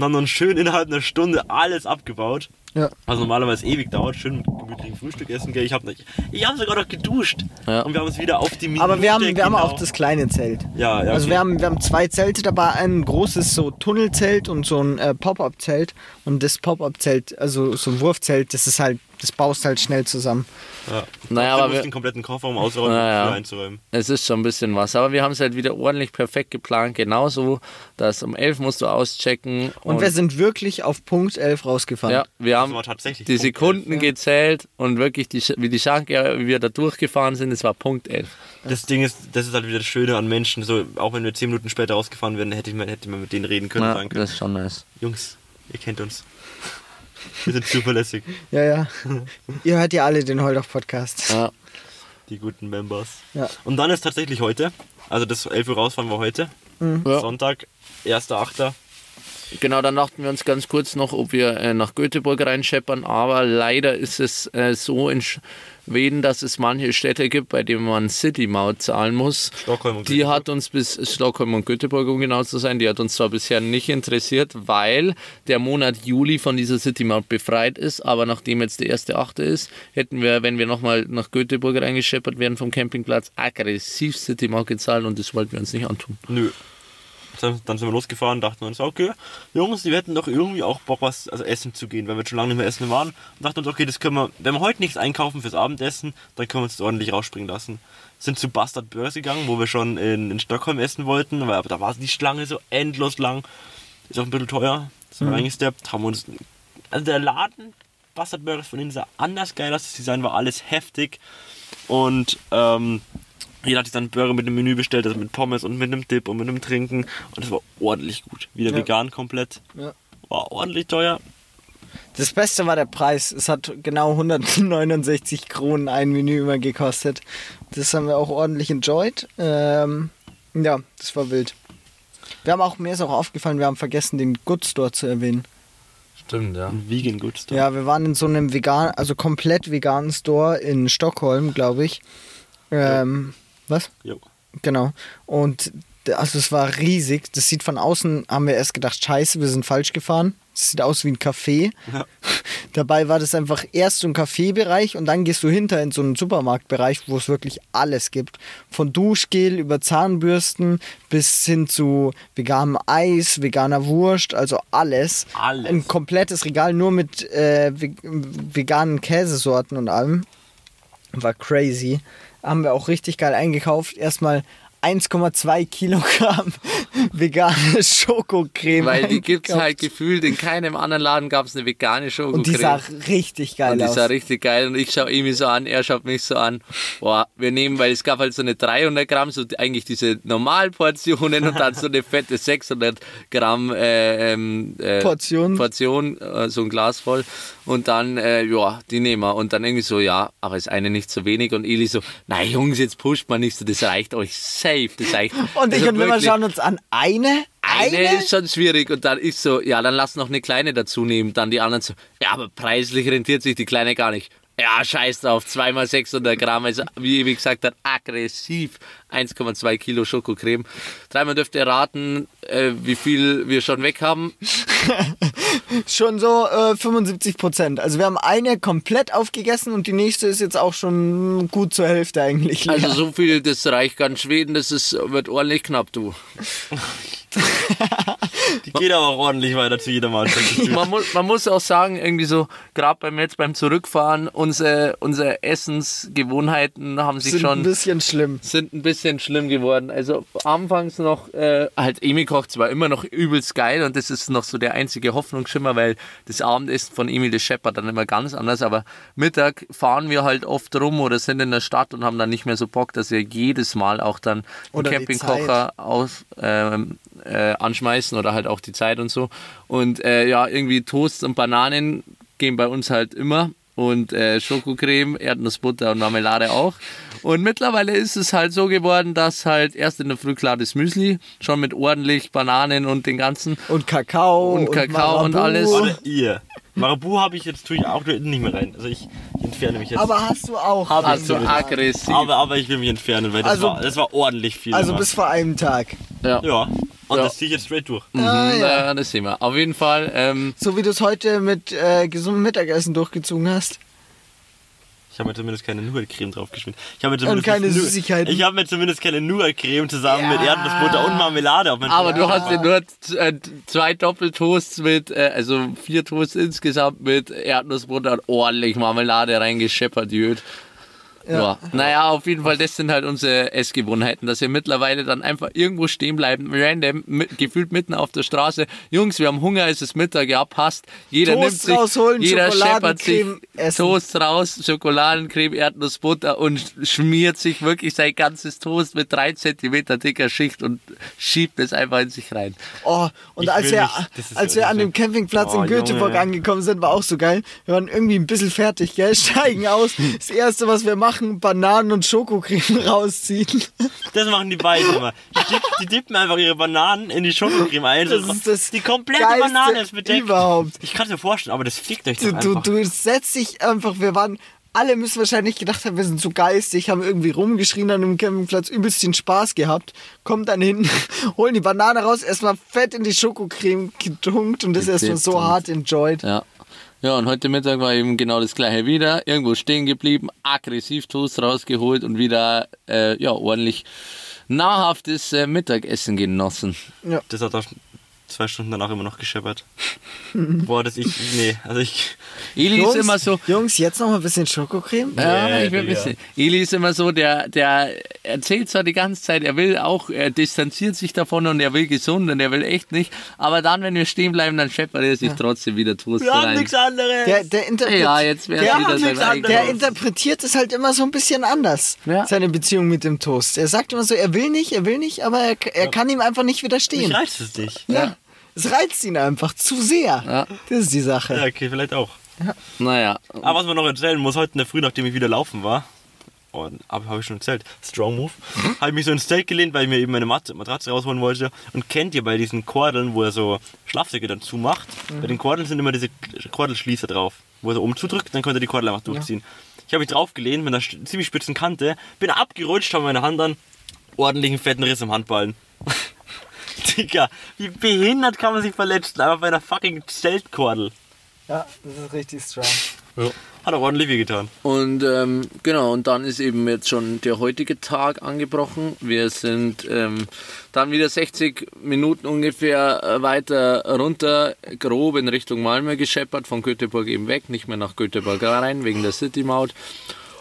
Und haben dann schön innerhalb einer Stunde alles abgebaut. Ja. Also normalerweise ewig dauert, schön mit gemütlichem Frühstück essen. Gell. Ich habe ich hab sogar noch geduscht. Ja. Und wir haben uns wieder auf die Minute Aber wir haben, wir haben genau- auch das kleine Zelt. Ja, ja. Also okay. wir haben, wir haben zwei Zelte dabei, ein großes so Tunnelzelt und so ein äh, Pop-Up-Zelt. Und das Pop-Up-Zelt, also so ein Wurfzelt, das ist halt, das baust halt schnell zusammen. Ja. Naja, aber wir den kompletten Kofferraum ausräumen, Naja. um einzuräumen. Es ist schon ein bisschen was, aber wir haben es halt wieder ordentlich perfekt geplant. Genauso, dass um 11 musst du auschecken. Und, wir sind wirklich auf Punkt 11 rausgefahren. ja, wir Das haben war tatsächlich die Punkt Sekunden 11. gezählt und wirklich, die, wie die Schanke, wie wir da durchgefahren sind, es war Punkt 11. Das Ding ist, das ist halt wieder das Schöne an Menschen. So, auch wenn wir 10 Minuten später rausgefahren wären, hätte ich mal, hätte man mit denen reden können und Ja, können. das ist schon nice. Jungs, ihr kennt uns. Wir sind zuverlässig. ja. ja. Ihr hört ja alle den Holdach-Podcast. Ja. Die guten Members. Ja. Und dann ist tatsächlich heute, also das 11 Uhr rausfahren war heute, Ja. Sonntag, 1.8. Genau, dann dachten wir uns ganz kurz noch, ob wir äh, nach Göteborg reinscheppern, aber leider ist es äh, so Schweden, dass es manche Städte gibt, bei denen man City-Maut zahlen muss. Stockholm und Die hat uns bis Stockholm und Göteborg, um genau zu sein, die hat uns zwar bisher nicht interessiert, weil der Monat Juli von dieser City-Maut befreit ist, aber nachdem jetzt der erste Achte ist, hätten wir, wenn wir nochmal nach Göteborg reingescheppert wären vom Campingplatz, aggressiv City-Maut gezahlt und das wollten wir uns nicht antun. Nö. Dann dann sind wir losgefahren, dachten wir uns, okay, Jungs, wir hätten doch irgendwie auch Bock, was also essen zu gehen, weil wir schon lange nicht mehr essen waren. Und dachten uns, okay, das können wir, wenn wir heute nichts einkaufen fürs Abendessen, dann können wir uns das ordentlich rausspringen lassen. Sind zu Bastard Burgers gegangen, wo wir schon in, in Stockholm essen wollten, aber, aber da war die Schlange so endlos lang. Ist auch ein bisschen teuer. Sind wir reingesteppt, haben uns. Also der Laden, Bastard Burgers von innen sah anders geil aus, das Design war alles heftig. Und ähm, jeder hat sich dann einen Burger mit einem Menü bestellt, also mit Pommes und mit einem Dip und mit einem Trinken. Und das war ordentlich gut. Wieder Ja. vegan komplett. Ja. War ordentlich teuer. Das Beste war der Preis. Es hat genau 169 Kronen ein Menü immer gekostet. Das haben wir auch ordentlich enjoyed. Ähm, ja, das war wild. Wir haben auch, mir ist auch aufgefallen, wir haben vergessen, den Good Store zu erwähnen. Stimmt, ja. Ein Vegan Good Store. Ja, wir waren in so einem vegan, also komplett veganen Store in Stockholm, glaube ich. Ähm, was? Jo. Genau. Und also es war riesig. Das sieht von außen, haben wir erst gedacht, scheiße, wir sind falsch gefahren. Es sieht aus wie ein Café. Ja. Dabei war das einfach erst so ein Kaffeebereich und dann gehst du hinter in so einen Supermarktbereich, wo es wirklich alles gibt. Von Duschgel über Zahnbürsten bis hin zu veganem Eis, veganer Wurst, also alles. Alles. Ein komplettes Regal nur mit äh, ve- veganen Käsesorten und allem. War crazy. Haben wir auch richtig geil eingekauft. Erstmal 1,2 Kilogramm vegane Schokocreme. Weil die gibt es halt gefühlt, in keinem anderen Laden gab es eine vegane Schokocreme. Und die sah richtig geil Und die aus. sah richtig geil und ich schaue Emi so an, er schaut mich so an. Boah, wir nehmen, weil es gab halt so eine 300 Gramm, so eigentlich diese Normalportionen und dann so eine fette 600 Gramm äh, ähm, äh, Portion. Portion, äh, so ein Glas voll. Und dann, äh, ja, die nehmen wir. Und dann irgendwie so, ja, aber ist eine nicht zu wenig. Und Eli so, nein Jungs, jetzt pusht man nicht so, das reicht euch safe, das reicht. und ich Also und wir schauen uns an, eine? Eine Eine? ist schon schwierig und dann ich so, ja, dann lass noch eine kleine dazu nehmen. Dann die anderen so, ja, aber preislich rentiert sich die kleine gar nicht. Ja, scheiß drauf, zweimal 600 Gramm, also wie Ewi gesagt hat, aggressiv 1,2 Kilo Schokocreme. Dreimal dürft ihr raten, äh, wie viel wir schon weg haben. Schon so äh, 75 Prozent. Also wir haben eine komplett aufgegessen und die nächste ist jetzt auch schon gut zur Hälfte eigentlich. leer. Also so viel, das reicht ganz Schweden, das ist, wird ordentlich knapp, du. Die geht aber auch ordentlich weiter zu jeder Mahlzeit. man, muss, man muss auch sagen, irgendwie so, gerade beim jetzt beim Zurückfahren, unsere, unsere Essensgewohnheiten haben sich sind schon ein bisschen schlimm. sind ein bisschen schlimm geworden. Also anfangs noch, äh, halt Emi kocht zwar immer noch übelst geil und das ist noch so der einzige Hoffnungsschimmer, weil das Abendessen von Emil das scheppert dann immer ganz anders, aber Mittag fahren wir halt oft rum oder sind in der Stadt und haben dann nicht mehr so Bock, dass wir jedes Mal auch dann die Campingkocher aus, ähm, äh, anschmeißen oder halt auch die Zeit und so. Und äh, ja, irgendwie Toast und Bananen gehen bei uns halt immer. und äh, Schokocreme, Erdnussbutter und Marmelade auch. Und mittlerweile ist es halt so geworden, dass halt erst in der Früh klar das Müsli, schon mit ordentlich Bananen und den ganzen Und Kakao. Und Kakao und Marabu. alles. Warte, ihr. Marabu habe ich jetzt, tue ich auch nicht mehr rein. Also ich, ich entferne mich jetzt. Aber hast du auch. Hab also so aggressiv. aber, aber ich will mich entfernen, weil das, Also- war, das war ordentlich viel. Also immer. bis vor einem Tag. ja. ja. Und Ja. das ziehe ich jetzt straight durch. Mhm, Ah, ja. ja, das sehen wir. Auf jeden Fall, ähm, So wie du es heute mit äh, gesundem Mittagessen durchgezogen hast. Ich habe mir zumindest keine Nougat-Creme draufgeschmiert. Ich habe mir zumindest keine Nu- Süßigkeiten. Ich habe mir zumindest keine Nougat-Creme zusammen mit Ja. Erdnussbutter und Marmelade auf mein aber Brot. du hast ja nur äh, zwei Doppeltoasts mit, äh, also vier Toasts insgesamt mit Erdnussbutter und ordentlich Marmelade reingescheppert, Jöd. Ja. Naja, auf jeden Fall, das sind halt unsere Essgewohnheiten, dass wir mittlerweile dann einfach irgendwo stehen bleiben, random, mit, gefühlt mitten auf der Straße. Jungs, wir haben Hunger, es ist Mittag, ja, passt. Jeder Toast nimmt sich, rausholen, jeder scheppert sich Schokoladencreme essen. Toast raus, Schokoladencreme, Erdnussbutter und schmiert sich wirklich sein ganzes Toast mit drei Zentimeter dicker Schicht und schiebt es einfach in sich rein. Oh, und Ich als wir, nicht- als wir an dem Campingplatz Oh, in Göteborg Junge. angekommen sind, war auch so geil. Wir waren irgendwie ein bisschen fertig, gell? Steigen aus. Das erste, was wir machen, Bananen und Schokocreme rausziehen. Das machen die beiden immer. Die, dipp, die dippen einfach ihre Bananen in die Schokocreme ein. Das ist das die komplette Geilste Banane ist bedeckt. überhaupt. Ich kann es mir vorstellen, aber das fliegt euch Du, doch du, einfach. du setzt dich einfach, wir waren, alle müssen wahrscheinlich gedacht haben, wir sind so geistig, haben irgendwie rumgeschrien an dem Campingplatz, übelst den Spaß gehabt, kommen dann hin, holen die Banane raus, erstmal fett in die Schokocreme getunkt und das erstmal so hart enjoyed. Ja. Ja, und heute Mittag war eben genau das gleiche wieder. Irgendwo stehen geblieben, aggressiv Toast rausgeholt und wieder äh, ja, ordentlich nahrhaftes äh, Mittagessen genossen. Das hat auch zwei Stunden danach immer noch gescheppert. Boah, das ich. Nee, also ich. Eli ist immer so, Jungs, jetzt noch mal ein bisschen Schokocreme. Ja, ich will Digga. wissen. Eli ist immer so, der, der erzählt zwar die ganze Zeit, er will auch, er distanziert sich davon und er will gesund und er will echt nicht, aber dann, wenn wir stehen bleiben, dann scheppert er sich trotzdem wieder Toast Wir haben nichts anderes. Der, der, interpretiert, Ja, jetzt wäre der, der interpretiert es halt immer so ein bisschen anders, Ja. seine Beziehung mit dem Toast. Er sagt immer so, er will nicht, er will nicht, aber er, er kann ihm einfach nicht Ich widerstehen. reizt es dich. Ja. Es reizt ihn einfach zu sehr. Ja. Das ist die Sache. Ja, okay, vielleicht auch. Naja, Aber was man noch erzählen muss, heute in der Früh, nachdem ich wieder laufen war, und habe hab ich schon erzählt, Strong Move, habe ich mich so ins Zelt gelehnt, weil ich mir eben meine Mat Matratze rausholen wollte. Und kennt ihr bei diesen Kordeln, wo er so Schlafsäcke dann zumacht, bei den Kordeln sind immer diese Kordelschließer drauf, wo er so oben zudrückt, dann könnt ihr die Kordel einfach durchziehen. Ich habe mich draufgelehnt mit einer ziemlich spitzen Kante, bin abgerutscht, habe meine Hand an, ordentlichen fetten Riss im Handballen. Digga, wie behindert kann man sich verletzen, einfach bei einer fucking Zeltkordel. Ja, das ist richtig strong. Hat auch ordentlich wehgetan. Und ähm, genau, und dann ist eben jetzt schon der heutige Tag angebrochen. Wir sind ähm, dann wieder 60 Minuten ungefähr äh, weiter runter, grob in Richtung Malmö gescheppert, von Göteborg eben weg, nicht mehr nach Göteborg rein, wegen der City-Maut.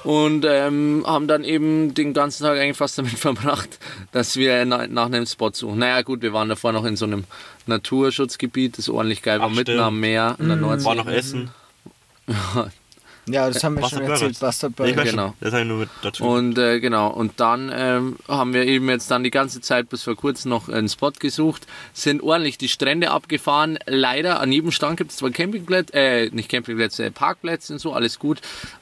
Und ähm, haben dann eben den ganzen Tag eigentlich fast damit verbracht, dass wir na, nach einem Spot suchen. Naja gut, wir waren davor noch in so einem Naturschutzgebiet, das ordentlich geil war, Ach, mitten stimmt. am Meer, an der Nordsee. War noch Essen. Ja, das haben wir Bastard schon Burgers. erzählt, Bastard Ja, Burger. weiß Genau. Das habe ich nur mit dazu. Und äh, genau, und dann ähm, haben wir eben jetzt dann die ganze Zeit bis vor kurzem noch einen Spot gesucht, sind ordentlich die Strände abgefahren. Leider an jedem Stand gibt es zwar Campingplätze, äh, nicht Campingplätze, äh, Parkplätze und so, alles gut.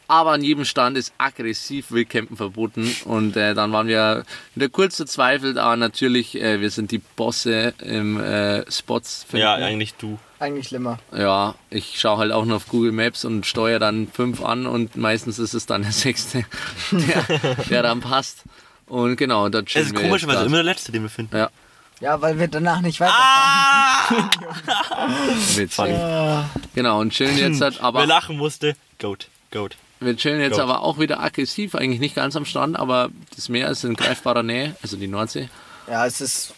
Aber an jedem Stand ist aggressiv Wildcampen verboten. Und äh, dann waren wir wieder kurz verzweifelt, aber natürlich, äh, wir sind die Bosse im äh, Spots finden. ja, eigentlich du. Eigentlich schlimmer. Ja, ich schaue halt auch nur auf Google Maps und steuere dann fünf an und meistens ist es dann der sechste, der, der dann passt. Und genau, da Es chillen ist wir komisch, weil es immer der letzte, den wir finden. Ja, Ja, weil wir danach nicht weiterfahren. witzig. Genau, und chillen jetzt halt, Wer aber lachen musste, Goat. Goat. wir chillen jetzt Goat. aber auch wieder aggressiv, eigentlich nicht ganz am Strand, aber das Meer ist in greifbarer Nähe, also die Nordsee. Ja, es ist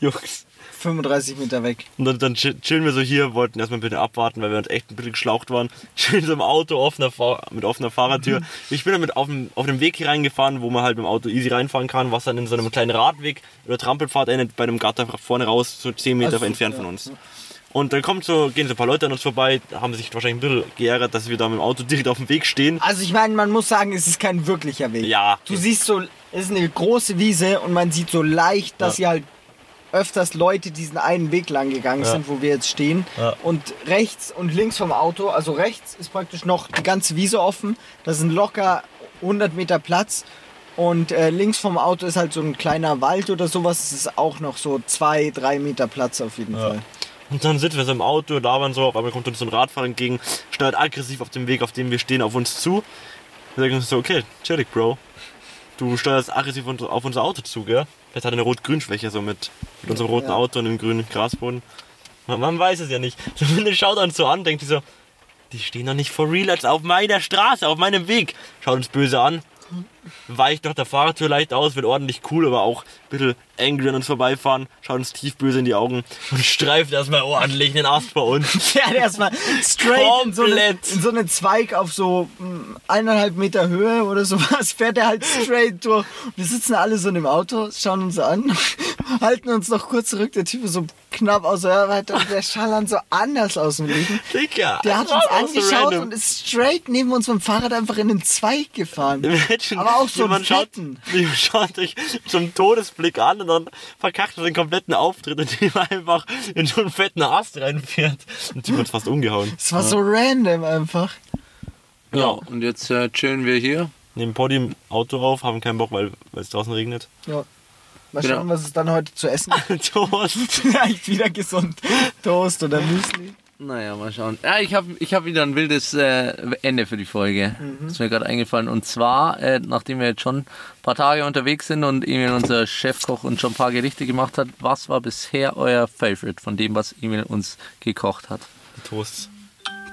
Jungs. 35 Meter weg. Und dann, dann chill- chillen wir so hier, wollten erstmal bitte abwarten, weil wir uns echt ein bisschen geschlaucht waren. Chillen so im Auto offener mit offener Fahrertür. Ich bin dann mit auf dem, auf dem Weg hier reingefahren, wo man halt mit dem Auto easy reinfahren kann, was dann in so einem kleinen Radweg oder Trampelpfad endet, bei einem Gatter vorne raus, so 10 Meter Also, entfernt ja. von uns. Und dann kommt so, gehen so ein paar Leute an uns vorbei, haben sich wahrscheinlich ein bisschen geärgert, dass wir da mit dem Auto direkt auf dem Weg stehen. Also ich meine, man muss sagen, es ist kein wirklicher Weg. Ja. Du siehst so, es ist eine große Wiese und man sieht so leicht, dass Ja. sie halt öfters Leute diesen einen Weg lang gegangen Ja. sind, wo wir jetzt stehen. Ja. Und rechts und links vom Auto, also rechts ist praktisch noch die ganze Wiese offen. Da sind locker 100 Meter Platz. Und äh, links vom Auto ist halt so ein kleiner Wald oder sowas. Es ist auch noch so zwei, drei Meter Platz auf jeden Fall. Und dann sitzen wir so im Auto, labern so, auf einmal kommt uns so ein Radfahrer entgegen, steuert aggressiv auf dem Weg, auf dem wir stehen, auf uns zu. Wir sagen uns so, okay, chillig, Bro. Du steuerst aggressiv auf unser Auto zu, gell? Vielleicht hat er eine Rot-Grün-Schwäche so mit, mit unserem roten Ja. Auto und dem grünen Grasboden. Man, man weiß es ja nicht. Zumindest schaut er uns so an, denkt die so, die stehen doch nicht for real als auf meiner Straße, auf meinem Weg. Schaut uns böse an, weicht noch der Fahrertür leicht aus, wird ordentlich cool, aber auch ein bisschen angry an uns vorbeifahren, schaut uns tief böse in die Augen und streift erstmal ordentlich den Ast bei uns. Hat erstmal straight in so, eine, in so einen Zweig auf so mm, eineinhalb Meter Höhe oder sowas, fährt er halt straight durch. Wir sitzen alle so in dem Auto, schauen uns an, halten uns noch kurz zurück, der Typ ist so knapp aus der Hörweite und der schallern so anders aus dem Leben. Dicker! Der hat uns so angeschaut random. und ist straight neben uns mit dem Fahrrad einfach in den Zweig gefahren. Imagine, Aber auch so jemand schaut, jemand schaut euch zum Todesblick an und dann verkackt er den kompletten Auftritt, indem er einfach in so einen fetten Ast reinfährt. Und die wird fast umgehauen. Es war so random einfach. Ja, und jetzt äh, chillen wir hier. Nehmen Podium Auto auf, haben keinen Bock, weil weil es draußen regnet. Ja. Mal Genau. schauen, was es dann heute zu essen gibt. Toast. Vielleicht wieder gesund. Toast oder Müsli. Naja, mal schauen. Ja, ich habe ich hab wieder ein wildes äh, Ende für die Folge. Ist mir gerade eingefallen. Und zwar, äh, nachdem wir jetzt schon ein paar Tage unterwegs sind und Emil, unser Chefkoch, uns schon ein paar Gerichte gemacht hat, was war bisher euer Favorite von dem, was Emil uns gekocht hat? Toast.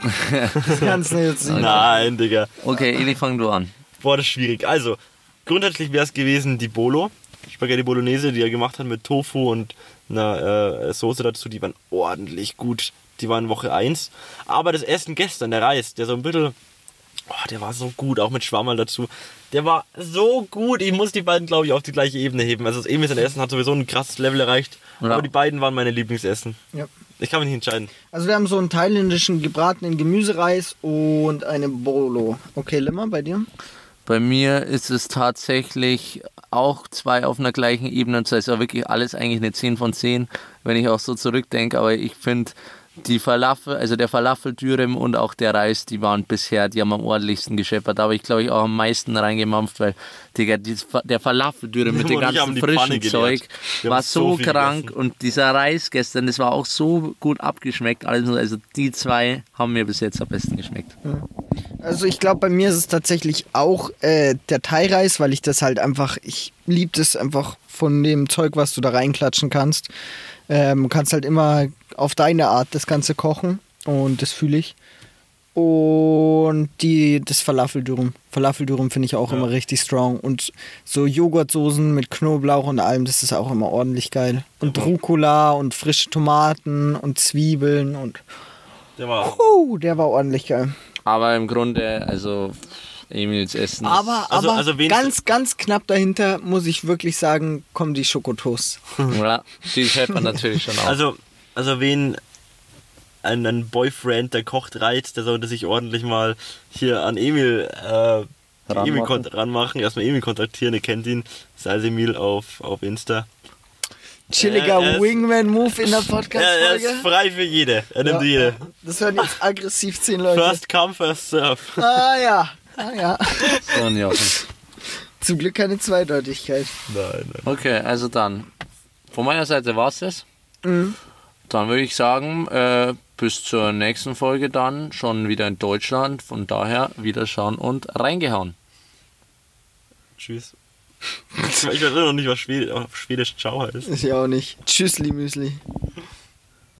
Das kannst du jetzt nicht. Nein, Digga. Okay, Eli, fang du an. Boah, das ist schwierig. Also, grundsätzlich wäre es gewesen die Bolo. Spaghetti Bolognese, die er gemacht hat mit Tofu und einer äh, Soße dazu. Die waren ordentlich gut. Die waren Woche 1. Aber das Essen gestern, der Reis, der so ein bisschen... Oh, der war so gut, auch mit Schwammerl dazu. Der war so gut. Ich muss die beiden, glaube ich, auf die gleiche Ebene heben. Also das Emil sein Essen hat sowieso ein krasses Level erreicht. Ja. Aber die beiden waren meine Lieblingsessen. Ja. Ich kann mich nicht entscheiden. Also wir haben so einen thailändischen gebratenen Gemüsereis und eine Bolo. Okay, Limmer, bei dir? Bei mir ist es tatsächlich auch zwei auf einer gleichen Ebene. Das heißt auch wirklich alles eigentlich eine 10 von 10, wenn ich auch so zurückdenke. Aber ich finde, die Falafel, also der Falafeldürüm und auch der Reis, die waren bisher, die haben am ordentlichsten gescheppert. Da habe ich, glaube ich, auch am meisten reingemampft, weil, Digga, Fa- der Falafeldürüm mit dem ganzen die Pfanne frischen. Zeug war so krank. gegessen. Und dieser Reis gestern, das war auch so gut abgeschmeckt. Also, also die zwei haben mir bis jetzt am besten geschmeckt. Also ich glaube, bei mir ist es tatsächlich auch äh, der Thai-Reis, weil ich das halt einfach, ich liebe das einfach von dem Zeug, was du da reinklatschen kannst. Ähm, du kannst halt immer auf deine Art das Ganze kochen und das fühle ich. Und die, das Falafeldürüm. Falafeldürüm finde ich auch immer richtig strong. Und so Joghurtsoßen mit Knoblauch und allem, das ist auch immer ordentlich geil. Und Rucola und frische Tomaten und Zwiebeln und... Der war. Uh, der war ordentlich geil. Aber im Grunde, also Emils Essen. ist- Aber, Also- aber also ganz, ganz knapp dahinter, muss ich wirklich sagen, kommen die Schokotoast. Ja, die scheppern natürlich schon auch. Also, also wen ein, ein Boyfriend, der kocht, reizt, der sollte sich ordentlich mal hier an Emil, äh, Ranmachen. Emil ranmachen. Erstmal Emil kontaktieren, ihr kennt ihn. Sei Emil auf, auf Insta. Chilliger er ist- Wingman-Move in der Er, er ist Podcast-Folge. frei für jede. Er nimmt jede. Das hören jetzt aggressiv zehn Leute. First come, first serve. Ah ja, ah ja. ein Jochen. Zum Glück keine Zweideutigkeit. Nein, nein. Okay, also dann. Von meiner Seite war es das. Mhm. Dann würde ich sagen, äh, bis zur nächsten Folge dann schon wieder in Deutschland. Von daher wieder schauen und reingehauen. Tschüss. Ich weiß noch nicht, was Schwedisch, auf Schwedisch Ciao heißt. Ist ja auch nicht. Tschüssli Müsli.